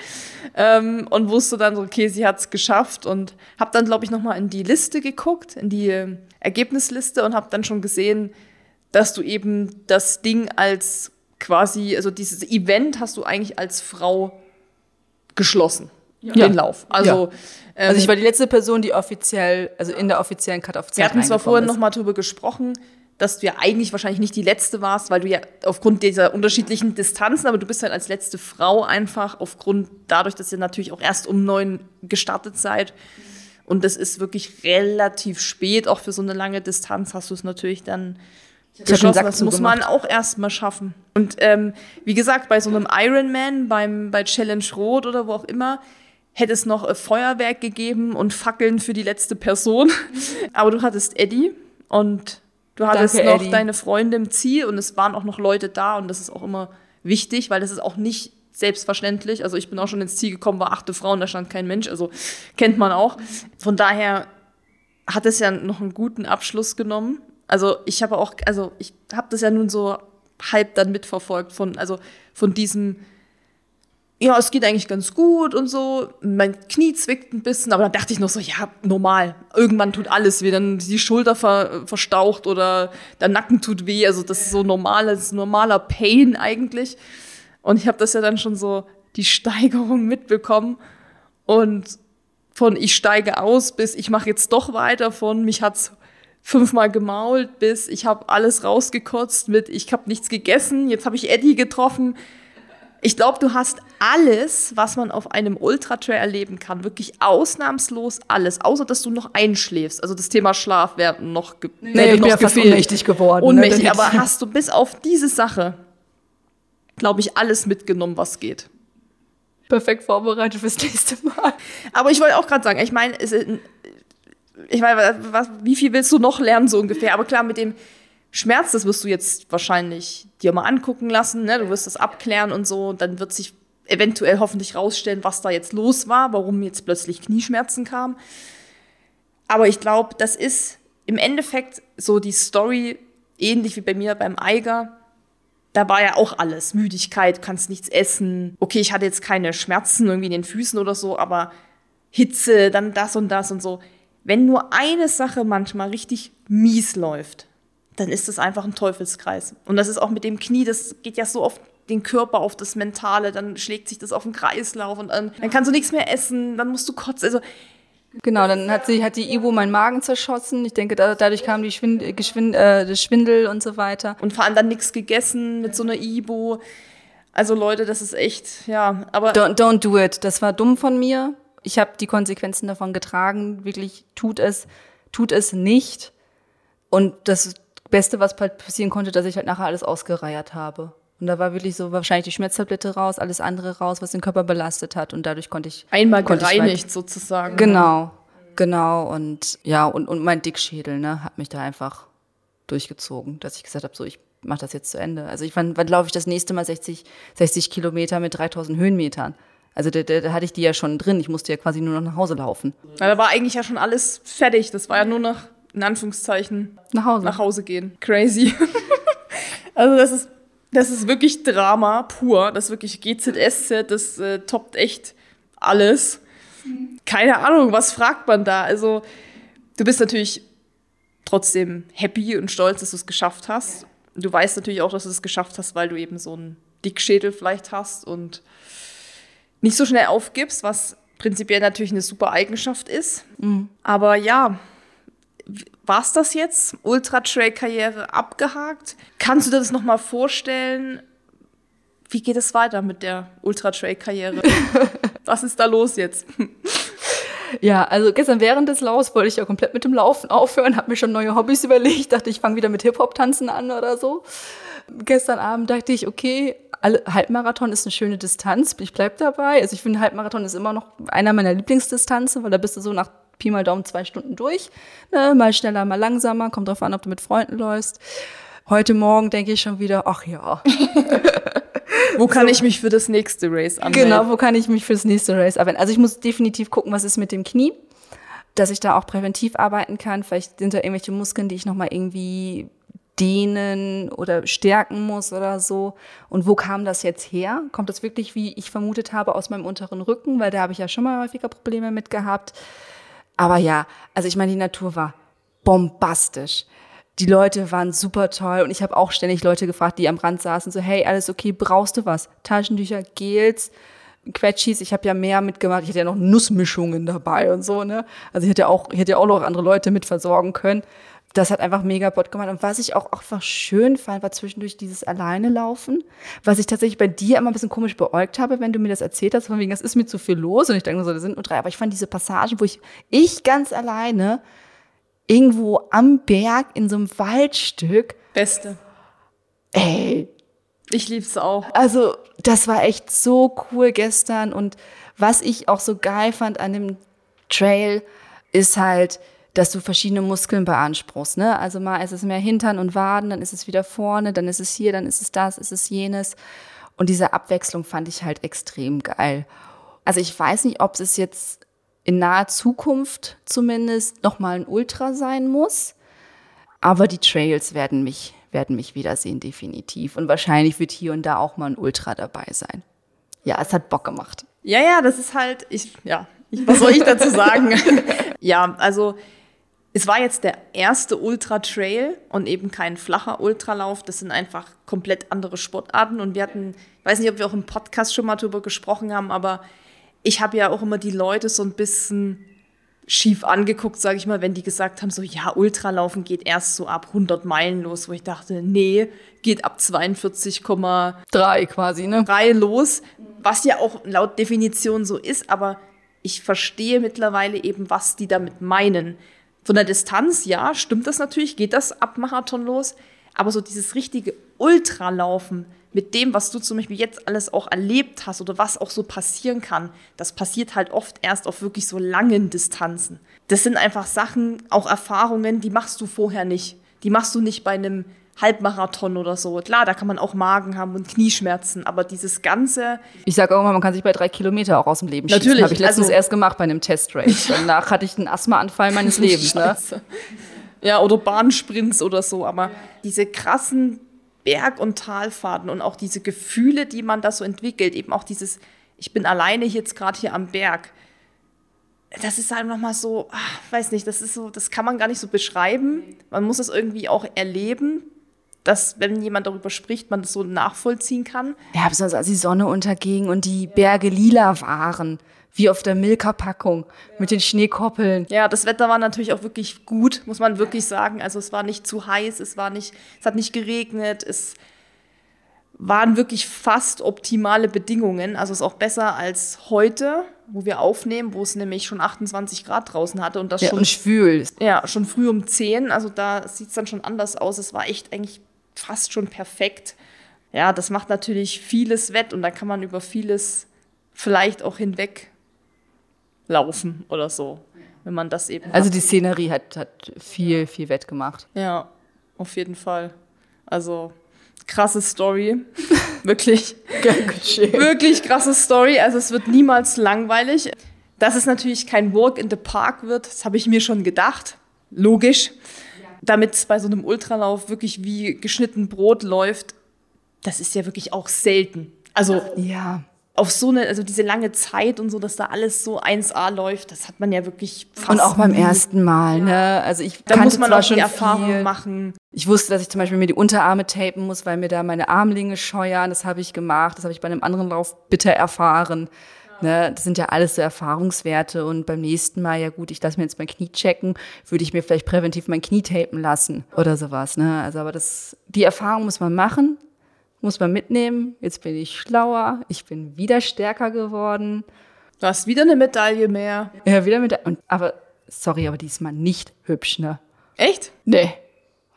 ähm, und wusste dann so, okay, sie hat es geschafft. Und habe dann, glaube ich, nochmal in die Liste geguckt, in die äh, Ergebnisliste und habe dann schon gesehen, dass du eben das Ding als quasi, also dieses Event hast du eigentlich als Frau geschlossen. Ja. Den Lauf. Also, ja. ähm, also ich war die letzte Person, die offiziell, also in der offiziellen Cut-Off-Zeit Wir hatten zwar vorhin nochmal drüber gesprochen, dass du ja eigentlich wahrscheinlich nicht die letzte warst, weil du ja aufgrund dieser unterschiedlichen Distanzen, aber du bist halt als letzte Frau einfach aufgrund dadurch, dass ihr natürlich auch erst um neun gestartet seid. Und das ist wirklich relativ spät, auch für so eine lange Distanz hast du es natürlich dann geschlossen. Das muss man auch erstmal schaffen. Und ähm, wie gesagt, bei so einem Ironman, beim, bei Challenge Rot oder wo auch immer, hätte es noch Feuerwerk gegeben und Fackeln für die letzte Person. Aber du hattest Eddie und Du hattest Danke, noch Eddie. deine Freunde im Ziel und es waren auch noch Leute da und das ist auch immer wichtig, weil das ist auch nicht selbstverständlich. Also ich bin auch schon ins Ziel gekommen, war achte Frau und da stand kein Mensch, also kennt man auch. Von daher hat es ja noch einen guten Abschluss genommen. Also ich habe auch, also ich habe das ja nun so halb dann mitverfolgt von, also von diesem ja, es geht eigentlich ganz gut und so. Mein Knie zwickt ein bisschen, aber dann dachte ich noch so, ja, normal. Irgendwann tut alles weh, dann die Schulter ver verstaucht oder der Nacken tut weh. Also das ist so normales, normaler Pain eigentlich. Und ich habe das ja dann schon so die Steigerung mitbekommen und von ich steige aus bis ich mache jetzt doch weiter von mich hat's fünfmal gemault bis ich habe alles rausgekotzt mit ich habe nichts gegessen jetzt habe ich Eddie getroffen ich glaube, du hast alles, was man auf einem Ultra-Trail erleben kann, wirklich ausnahmslos alles, außer dass du noch einschläfst. Also das Thema Schlaf wäre noch, ge nee, nee, ich ja fast ohnmächtig geworden. Ne? Ohnmächtig, ne? aber hast du bis auf diese Sache, glaube ich, alles mitgenommen, was geht. Perfekt vorbereitet fürs nächste Mal. Aber ich wollte auch gerade sagen, ich meine, ich meine, was, wie viel willst du noch lernen so ungefähr? Aber klar, mit dem Schmerz, das wirst du jetzt wahrscheinlich dir mal angucken lassen, ne? du wirst das abklären und so, dann wird sich eventuell hoffentlich rausstellen, was da jetzt los war, warum jetzt plötzlich Knieschmerzen kamen. Aber ich glaube, das ist im Endeffekt so die Story, ähnlich wie bei mir beim Eiger. Da war ja auch alles. Müdigkeit, kannst nichts essen. Okay, ich hatte jetzt keine Schmerzen irgendwie in den Füßen oder so, aber Hitze, dann das und das und so. Wenn nur eine Sache manchmal richtig mies läuft, dann ist das einfach ein Teufelskreis. Und das ist auch mit dem Knie, das geht ja so auf den Körper, auf das Mentale, dann schlägt sich das auf den Kreislauf und dann, dann kannst du nichts mehr essen, dann musst du kotzen. Also Genau, dann hat sie hat die Ibo meinen Magen zerschossen. Ich denke, da, dadurch kam die Schwind, Geschwind, äh, das Schwindel und so weiter. Und vor allem dann nichts gegessen mit so einer Ibo. Also Leute, das ist echt, ja, aber don't, don't do it. Das war dumm von mir. Ich habe die Konsequenzen davon getragen. Wirklich tut es, tut es nicht. Und das Beste, was passieren konnte, dass ich halt nachher alles ausgereiert habe. Und da war wirklich so wahrscheinlich die Schmerztablette raus, alles andere raus, was den Körper belastet hat. Und dadurch konnte ich. Einmal konnte gereinigt sozusagen. Genau, genau. Und ja, und, und mein Dickschädel, ne, hat mich da einfach durchgezogen, dass ich gesagt habe, so, ich mache das jetzt zu Ende. Also ich wann, wann laufe ich das nächste Mal 60, 60 Kilometer mit 3000 Höhenmetern? Also da, da, da hatte ich die ja schon drin. Ich musste ja quasi nur noch nach Hause laufen. Ja, da war eigentlich ja schon alles fertig. Das war ja nur noch in Anführungszeichen, nach Hause, nach Hause gehen. Crazy. also das ist, das ist wirklich Drama pur. Das ist wirklich GZSZ, das äh, toppt echt alles. Keine Ahnung, was fragt man da? Also du bist natürlich trotzdem happy und stolz, dass du es geschafft hast. Du weißt natürlich auch, dass du es geschafft hast, weil du eben so einen Dickschädel vielleicht hast und nicht so schnell aufgibst, was prinzipiell natürlich eine super Eigenschaft ist. Mhm. Aber ja, war's das jetzt? Ultra-Trail-Karriere abgehakt? Kannst du dir das nochmal vorstellen? Wie geht es weiter mit der Ultra-Trail-Karriere? Was ist da los jetzt? Ja, also gestern während des Laufs wollte ich ja komplett mit dem Laufen aufhören, habe mir schon neue Hobbys überlegt, dachte ich fange wieder mit Hip-Hop-Tanzen an oder so. Gestern Abend dachte ich, okay, Halbmarathon ist eine schöne Distanz, ich bleib dabei. Also ich finde, Halbmarathon ist immer noch einer meiner Lieblingsdistanzen, weil da bist du so nach Pi mal Daumen zwei Stunden durch. Ne? Mal schneller, mal langsamer, kommt drauf an, ob du mit Freunden läufst. Heute Morgen denke ich schon wieder, ach ja. wo kann so. ich mich für das nächste Race anmelden? Genau, wo kann ich mich für das nächste Race anmelden? Also ich muss definitiv gucken, was ist mit dem Knie, dass ich da auch präventiv arbeiten kann. Vielleicht sind da irgendwelche Muskeln, die ich nochmal irgendwie dehnen oder stärken muss oder so. Und wo kam das jetzt her? Kommt das wirklich, wie ich vermutet habe, aus meinem unteren Rücken? Weil da habe ich ja schon mal häufiger Probleme mit gehabt. Aber ja, also ich meine, die Natur war bombastisch. Die Leute waren super toll und ich habe auch ständig Leute gefragt, die am Rand saßen, so, hey, alles okay, brauchst du was? Taschentücher, Gels, Quetschis, ich habe ja mehr mitgemacht, ich hatte ja noch Nussmischungen dabei und so, ne? Also ich hätte auch, ich hätte ja auch noch andere Leute mit versorgen können. Das hat einfach mega Bot gemacht. Und was ich auch einfach schön fand, war zwischendurch dieses Alleine laufen. Was ich tatsächlich bei dir immer ein bisschen komisch beäugt habe, wenn du mir das erzählt hast, von wegen, das ist mir zu viel los. Und ich denke so, da sind nur drei. Aber ich fand diese Passagen, wo ich, ich ganz alleine irgendwo am Berg in so einem Waldstück. Beste. Ey. Ich lieb's auch. Also, das war echt so cool gestern. Und was ich auch so geil fand an dem Trail, ist halt, dass du verschiedene Muskeln beanspruchst. Ne? Also mal ist es mehr Hintern und Waden, dann ist es wieder vorne, dann ist es hier, dann ist es das, ist es jenes. Und diese Abwechslung fand ich halt extrem geil. Also ich weiß nicht, ob es jetzt in naher Zukunft zumindest nochmal ein Ultra sein muss, aber die Trails werden mich, werden mich wiedersehen, definitiv. Und wahrscheinlich wird hier und da auch mal ein Ultra dabei sein. Ja, es hat Bock gemacht. Ja, ja, das ist halt, ich, ja, was soll ich dazu sagen? ja, also es war jetzt der erste Ultra-Trail und eben kein flacher Ultralauf. Das sind einfach komplett andere Sportarten. Und wir hatten, ich weiß nicht, ob wir auch im Podcast schon mal drüber gesprochen haben, aber ich habe ja auch immer die Leute so ein bisschen schief angeguckt, sage ich mal, wenn die gesagt haben, so ja, Ultralaufen geht erst so ab 100 Meilen los, wo ich dachte, nee, geht ab 42,3 quasi, ne? 3 los, was ja auch laut Definition so ist, aber ich verstehe mittlerweile eben, was die damit meinen. Von der Distanz, ja, stimmt das natürlich, geht das ab Marathon los. Aber so dieses richtige Ultralaufen mit dem, was du zum Beispiel jetzt alles auch erlebt hast oder was auch so passieren kann, das passiert halt oft erst auf wirklich so langen Distanzen. Das sind einfach Sachen, auch Erfahrungen, die machst du vorher nicht. Die machst du nicht bei einem Halbmarathon oder so. Klar, da kann man auch Magen haben und Knieschmerzen, aber dieses ganze. Ich sage auch immer, man kann sich bei drei Kilometer auch aus dem Leben schießen. Natürlich. Habe ich letztens also, erst gemacht bei einem Testrace. Danach hatte ich einen Asthmaanfall meines Lebens. Ne? Ja, oder Bahnsprints oder so. Aber diese krassen Berg- und Talfahrten und auch diese Gefühle, die man da so entwickelt, eben auch dieses, ich bin alleine jetzt gerade hier am Berg. Das ist halt nochmal so, ach, weiß nicht, das ist so, das kann man gar nicht so beschreiben. Man muss es irgendwie auch erleben dass, wenn jemand darüber spricht, man das so nachvollziehen kann. Ja, besonders als die Sonne unterging und die Berge lila waren, wie auf der Milka-Packung mit den Schneekoppeln. Ja, das Wetter war natürlich auch wirklich gut, muss man wirklich sagen. Also es war nicht zu heiß, es war nicht, es hat nicht geregnet, es waren wirklich fast optimale Bedingungen. Also es ist auch besser als heute, wo wir aufnehmen, wo es nämlich schon 28 Grad draußen hatte und das ja, schon und schwül. Ja, schon früh um 10. Also da sieht es dann schon anders aus. Es war echt eigentlich fast schon perfekt. Ja, das macht natürlich vieles wett und da kann man über vieles vielleicht auch hinweg laufen oder so, wenn man das eben. Also hat. die Szenerie hat, hat viel, viel wett gemacht. Ja, auf jeden Fall. Also krasse Story. wirklich. wirklich krasse Story. Also es wird niemals langweilig. Dass es natürlich kein Walk in the Park wird, das habe ich mir schon gedacht. Logisch damit es bei so einem Ultralauf wirklich wie geschnitten Brot läuft, das ist ja wirklich auch selten. Also ja. Auf so eine, also diese lange Zeit und so, dass da alles so 1A läuft, das hat man ja wirklich fast Und auch beim ersten Mal, ne? Also ich da muss man auch schon die Erfahrung viel. machen. Ich wusste, dass ich zum Beispiel mir die Unterarme tapen muss, weil mir da meine Armlinge scheuern. Das habe ich gemacht. Das habe ich bei einem anderen Lauf bitter erfahren. Ne, das sind ja alles so Erfahrungswerte und beim nächsten Mal, ja gut, ich lasse mir jetzt mein Knie checken, würde ich mir vielleicht präventiv mein Knie tapen lassen oder sowas. Ne? Also aber das, die Erfahrung muss man machen, muss man mitnehmen. Jetzt bin ich schlauer, ich bin wieder stärker geworden. Du hast wieder eine Medaille mehr. Ja, wieder und, aber sorry, aber diesmal nicht hübsch, ne? Echt? Nee.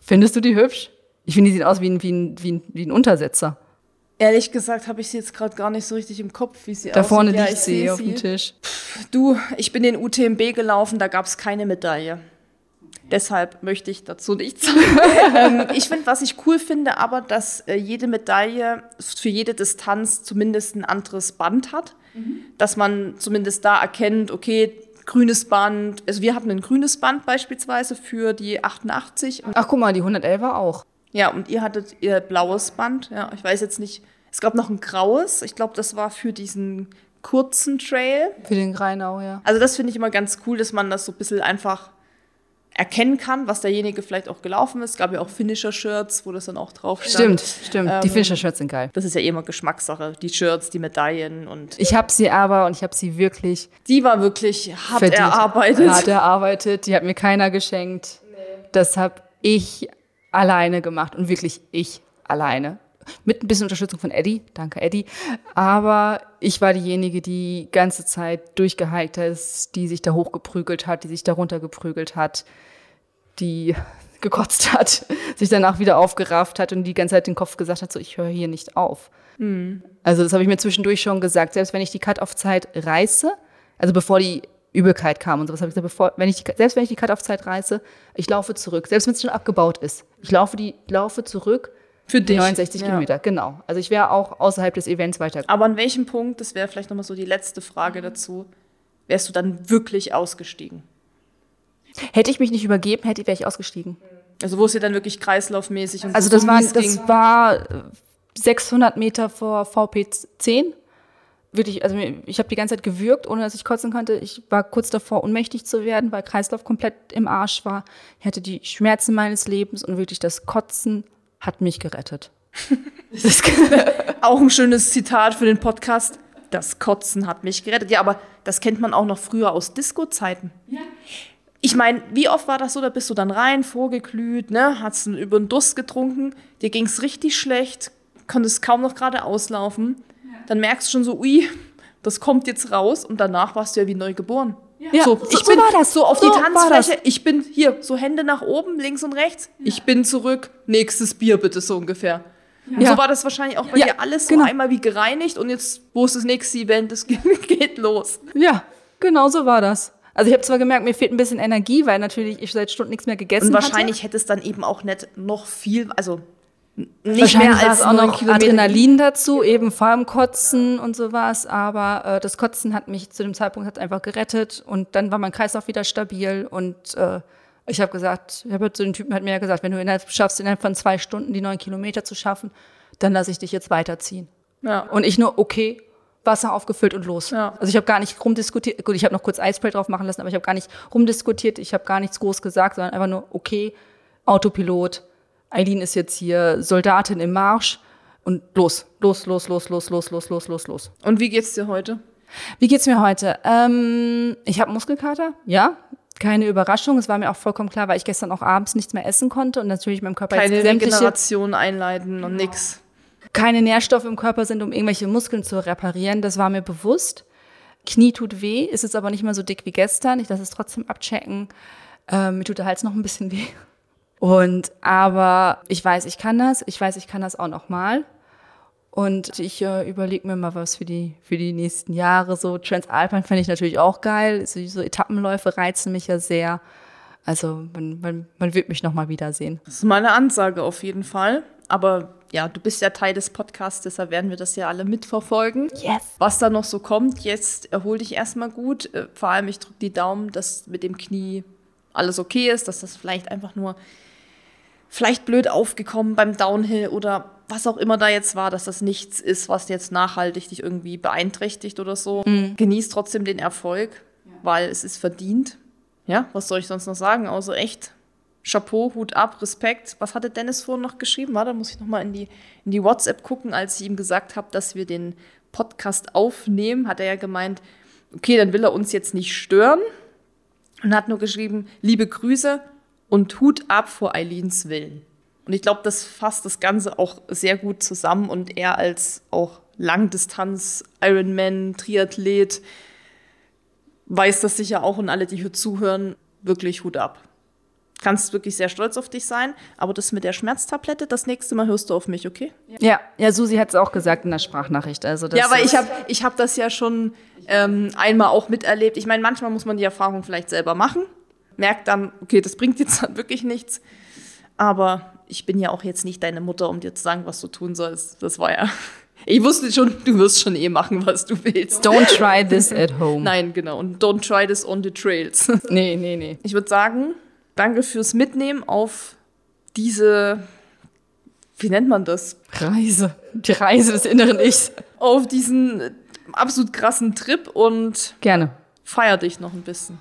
Findest du die hübsch? Ich finde, die sieht aus wie ein, wie ein, wie ein, wie ein Untersetzer. Ehrlich gesagt habe ich sie jetzt gerade gar nicht so richtig im Kopf, wie sie Da aussieht. vorne Ja, liegt ich sie sehe auf dem Tisch. Du, ich bin den UTMB gelaufen, da gab es keine Medaille. Deshalb möchte ich dazu nichts sagen. ähm, ich finde, was ich cool finde, aber, dass äh, jede Medaille für jede Distanz zumindest ein anderes Band hat. Dass man zumindest da erkennt, okay, grünes Band, also wir hatten ein grünes Band beispielsweise für die 88. Und, Ach, guck mal, die 111 war auch. ja, und ihr hattet ihr blaues Band. Ja, ich weiß jetzt nicht, es gab noch ein graues. Ich glaube, das war für diesen kurzen Trail. Für den Greinau, ja. Also das finde ich immer ganz cool, dass man das so ein bisschen einfach erkennen kann, was derjenige vielleicht auch gelaufen ist. Es gab ja auch Finisher-Shirts, wo das dann auch drauf stand. Stimmt, stimmt. die Ähm, Finisher-Shirts sind geil. Das ist ja eh immer Geschmackssache. Die Shirts, die Medaillen und Ich habe sie aber und ich habe sie wirklich die war wirklich hart verdient. erarbeitet. Hart erarbeitet. Die hat mir keiner geschenkt. Das habe ich alleine gemacht und wirklich ich alleine. Mit ein bisschen Unterstützung von Eddie. Danke, Eddie. Aber ich war diejenige, die ganze Zeit durchgehiked ist, die sich da hochgeprügelt hat, die sich da runtergeprügelt hat, die gekotzt hat, sich danach wieder aufgerafft hat und die ganze Zeit den Kopf gesagt hat, so ich höre hier nicht auf. Also das habe ich mir zwischendurch schon gesagt, selbst wenn ich die Cut-Off-Zeit reiße, also bevor die Übelkeit kam und sowas, habe ich gesagt, bevor, wenn ich die, selbst wenn ich die Cut-Off-Zeit reiße, ich laufe zurück, selbst wenn es schon abgebaut ist. Ich laufe die laufe zurück Für dich. 69 Ja. Kilometer, genau. Also ich wäre auch außerhalb des Events weiter. Aber an welchem Punkt, das wäre vielleicht nochmal so die letzte Frage dazu, wärst du dann wirklich ausgestiegen? Hätte ich mich nicht übergeben, hätte wäre ich ausgestiegen. Also wo es dir dann wirklich kreislaufmäßig und Also so das war, ging? das war äh, 600 Meter vor VP 10. Wirklich, also ich habe die ganze Zeit gewürgt, ohne dass ich kotzen konnte. Ich war kurz davor, ohnmächtig zu werden, weil Kreislauf komplett im Arsch war. Ich hatte die Schmerzen meines Lebens und wirklich das Kotzen hat mich gerettet. Das, Auch ein schönes Zitat für den Podcast. Das Kotzen hat mich gerettet. Ja, aber das kennt man auch noch früher aus Disco-Zeiten. Ich meine, wie oft war das so? Da bist du dann rein, vorgeglüht, ne? Hast du über den Durst getrunken, dir ging's richtig schlecht, konntest kaum noch gerade auslaufen. Dann merkst du schon so, ui, das kommt jetzt raus und danach warst du ja wie neu geboren. Ja, so, so- ich so bin war das. so auf So die Tanzfläche, ich bin hier, so Hände nach oben, links und rechts. Ich bin zurück, nächstes Bier bitte, so ungefähr. Und Ja. so war das wahrscheinlich auch bei Ja, dir alles genau. so einmal wie gereinigt und jetzt, wo ist das nächste Event? Es geht, geht los. ja, genau so war das. Also ich habe zwar gemerkt, mir fehlt ein bisschen Energie, weil natürlich ich seit Stunden nichts mehr gegessen Und hatte. wahrscheinlich hätte es dann eben auch nicht noch viel, also nicht mehr als auch noch Kilometer. Adrenalin dazu, eben vor allem Kotzen und sowas. Aber äh, das Kotzen hat mich zu dem Zeitpunkt hat einfach gerettet und dann war mein Kreislauf wieder stabil und äh, ich habe gesagt, ich habe zu den Typen hat mir ja gesagt, wenn du innerhalb schaffst, innerhalb von zwei Stunden die neun Kilometer zu schaffen, dann lasse ich dich jetzt weiterziehen. Ja. Und ich nur, okay, Wasser aufgefüllt und los. Ja. Also ich habe gar nicht rumdiskutiert. Gut, ich habe noch kurz Eispray drauf machen lassen, aber ich habe gar nicht rumdiskutiert. Ich habe gar nichts groß gesagt, sondern einfach nur, okay, Autopilot. Eileen ist jetzt hier Soldatin im Marsch und los, los, los, los, los, los, los, los, los, los. Und wie geht's dir heute? Wie geht's mir heute? Ähm, ich habe Muskelkater, ja. Keine Überraschung. Es war mir auch vollkommen klar, weil ich gestern auch abends nichts mehr essen konnte und natürlich meinem Körper Keine jetzt sämtliche Regeneration einleiten und nix. keine Nährstoffe im Körper sind, um irgendwelche Muskeln zu reparieren. Das war mir bewusst. Knie tut weh, ist jetzt aber nicht mehr so dick wie gestern. Ich lasse es trotzdem abchecken. Ähm, mir tut der Hals noch ein bisschen weh. Und aber ich weiß, ich kann das. Ich weiß, ich kann das auch noch mal. Und ich äh, überlege mir mal was für die für die nächsten Jahre. So Transalpine fände ich natürlich auch geil. So, so Etappenläufe reizen mich ja sehr. Also man, man, man wird mich noch mal wiedersehen. Das ist mal eine Ansage auf jeden Fall. Aber ja, du bist ja Teil des Podcasts, deshalb werden wir das ja alle mitverfolgen. Yes. Was da noch so kommt, jetzt erhol dich erstmal gut. Äh, Vor allem, ich drücke die Daumen, dass mit dem Knie alles okay ist, dass das vielleicht einfach nur vielleicht blöd aufgekommen beim Downhill oder was auch immer da jetzt war, dass das nichts ist, was jetzt nachhaltig dich irgendwie beeinträchtigt oder so. Genieß trotzdem den Erfolg, weil es ist verdient. Ja, was soll ich sonst noch sagen? Außer echt Chapeau, Hut ab, Respekt. Was hatte Dennis vorhin noch geschrieben? Warte, muss ich noch mal in die, in die WhatsApp gucken, als ich ihm gesagt habe, dass wir den Podcast aufnehmen, hat er ja gemeint, okay, dann will er uns jetzt nicht stören und hat nur geschrieben, liebe Grüße und Hut ab vor Eileens Willen. Und ich glaube, das fasst das Ganze auch sehr gut zusammen und er als auch Langdistanz, Ironman, Triathlet weiß das sicher auch und alle, die hier zuhören, wirklich Hut ab. Kannst wirklich sehr stolz auf dich sein, aber das mit der Schmerztablette, das nächste Mal hörst du auf mich, okay? Ja, ja, Susi hat es auch gesagt in der Sprachnachricht. Also das ja, aber ich habe ich hab das ja schon ähm, einmal auch miterlebt. Ich meine, manchmal muss man die Erfahrung vielleicht selber machen, merkt dann, okay, das bringt jetzt wirklich nichts. Aber ich bin ja auch jetzt nicht deine Mutter, um dir zu sagen, was du tun sollst. Das war ja. Ich wusste schon, du wirst schon eh machen, was du willst. Don't try this at home. Nein, genau. Und don't try this on the trails. Nee, nee, nee. Ich würde sagen, danke fürs Mitnehmen auf diese, wie nennt man das? Reise. Die Reise des inneren Ichs. Auf diesen absolut krassen Trip und Gerne. feier dich noch ein bisschen.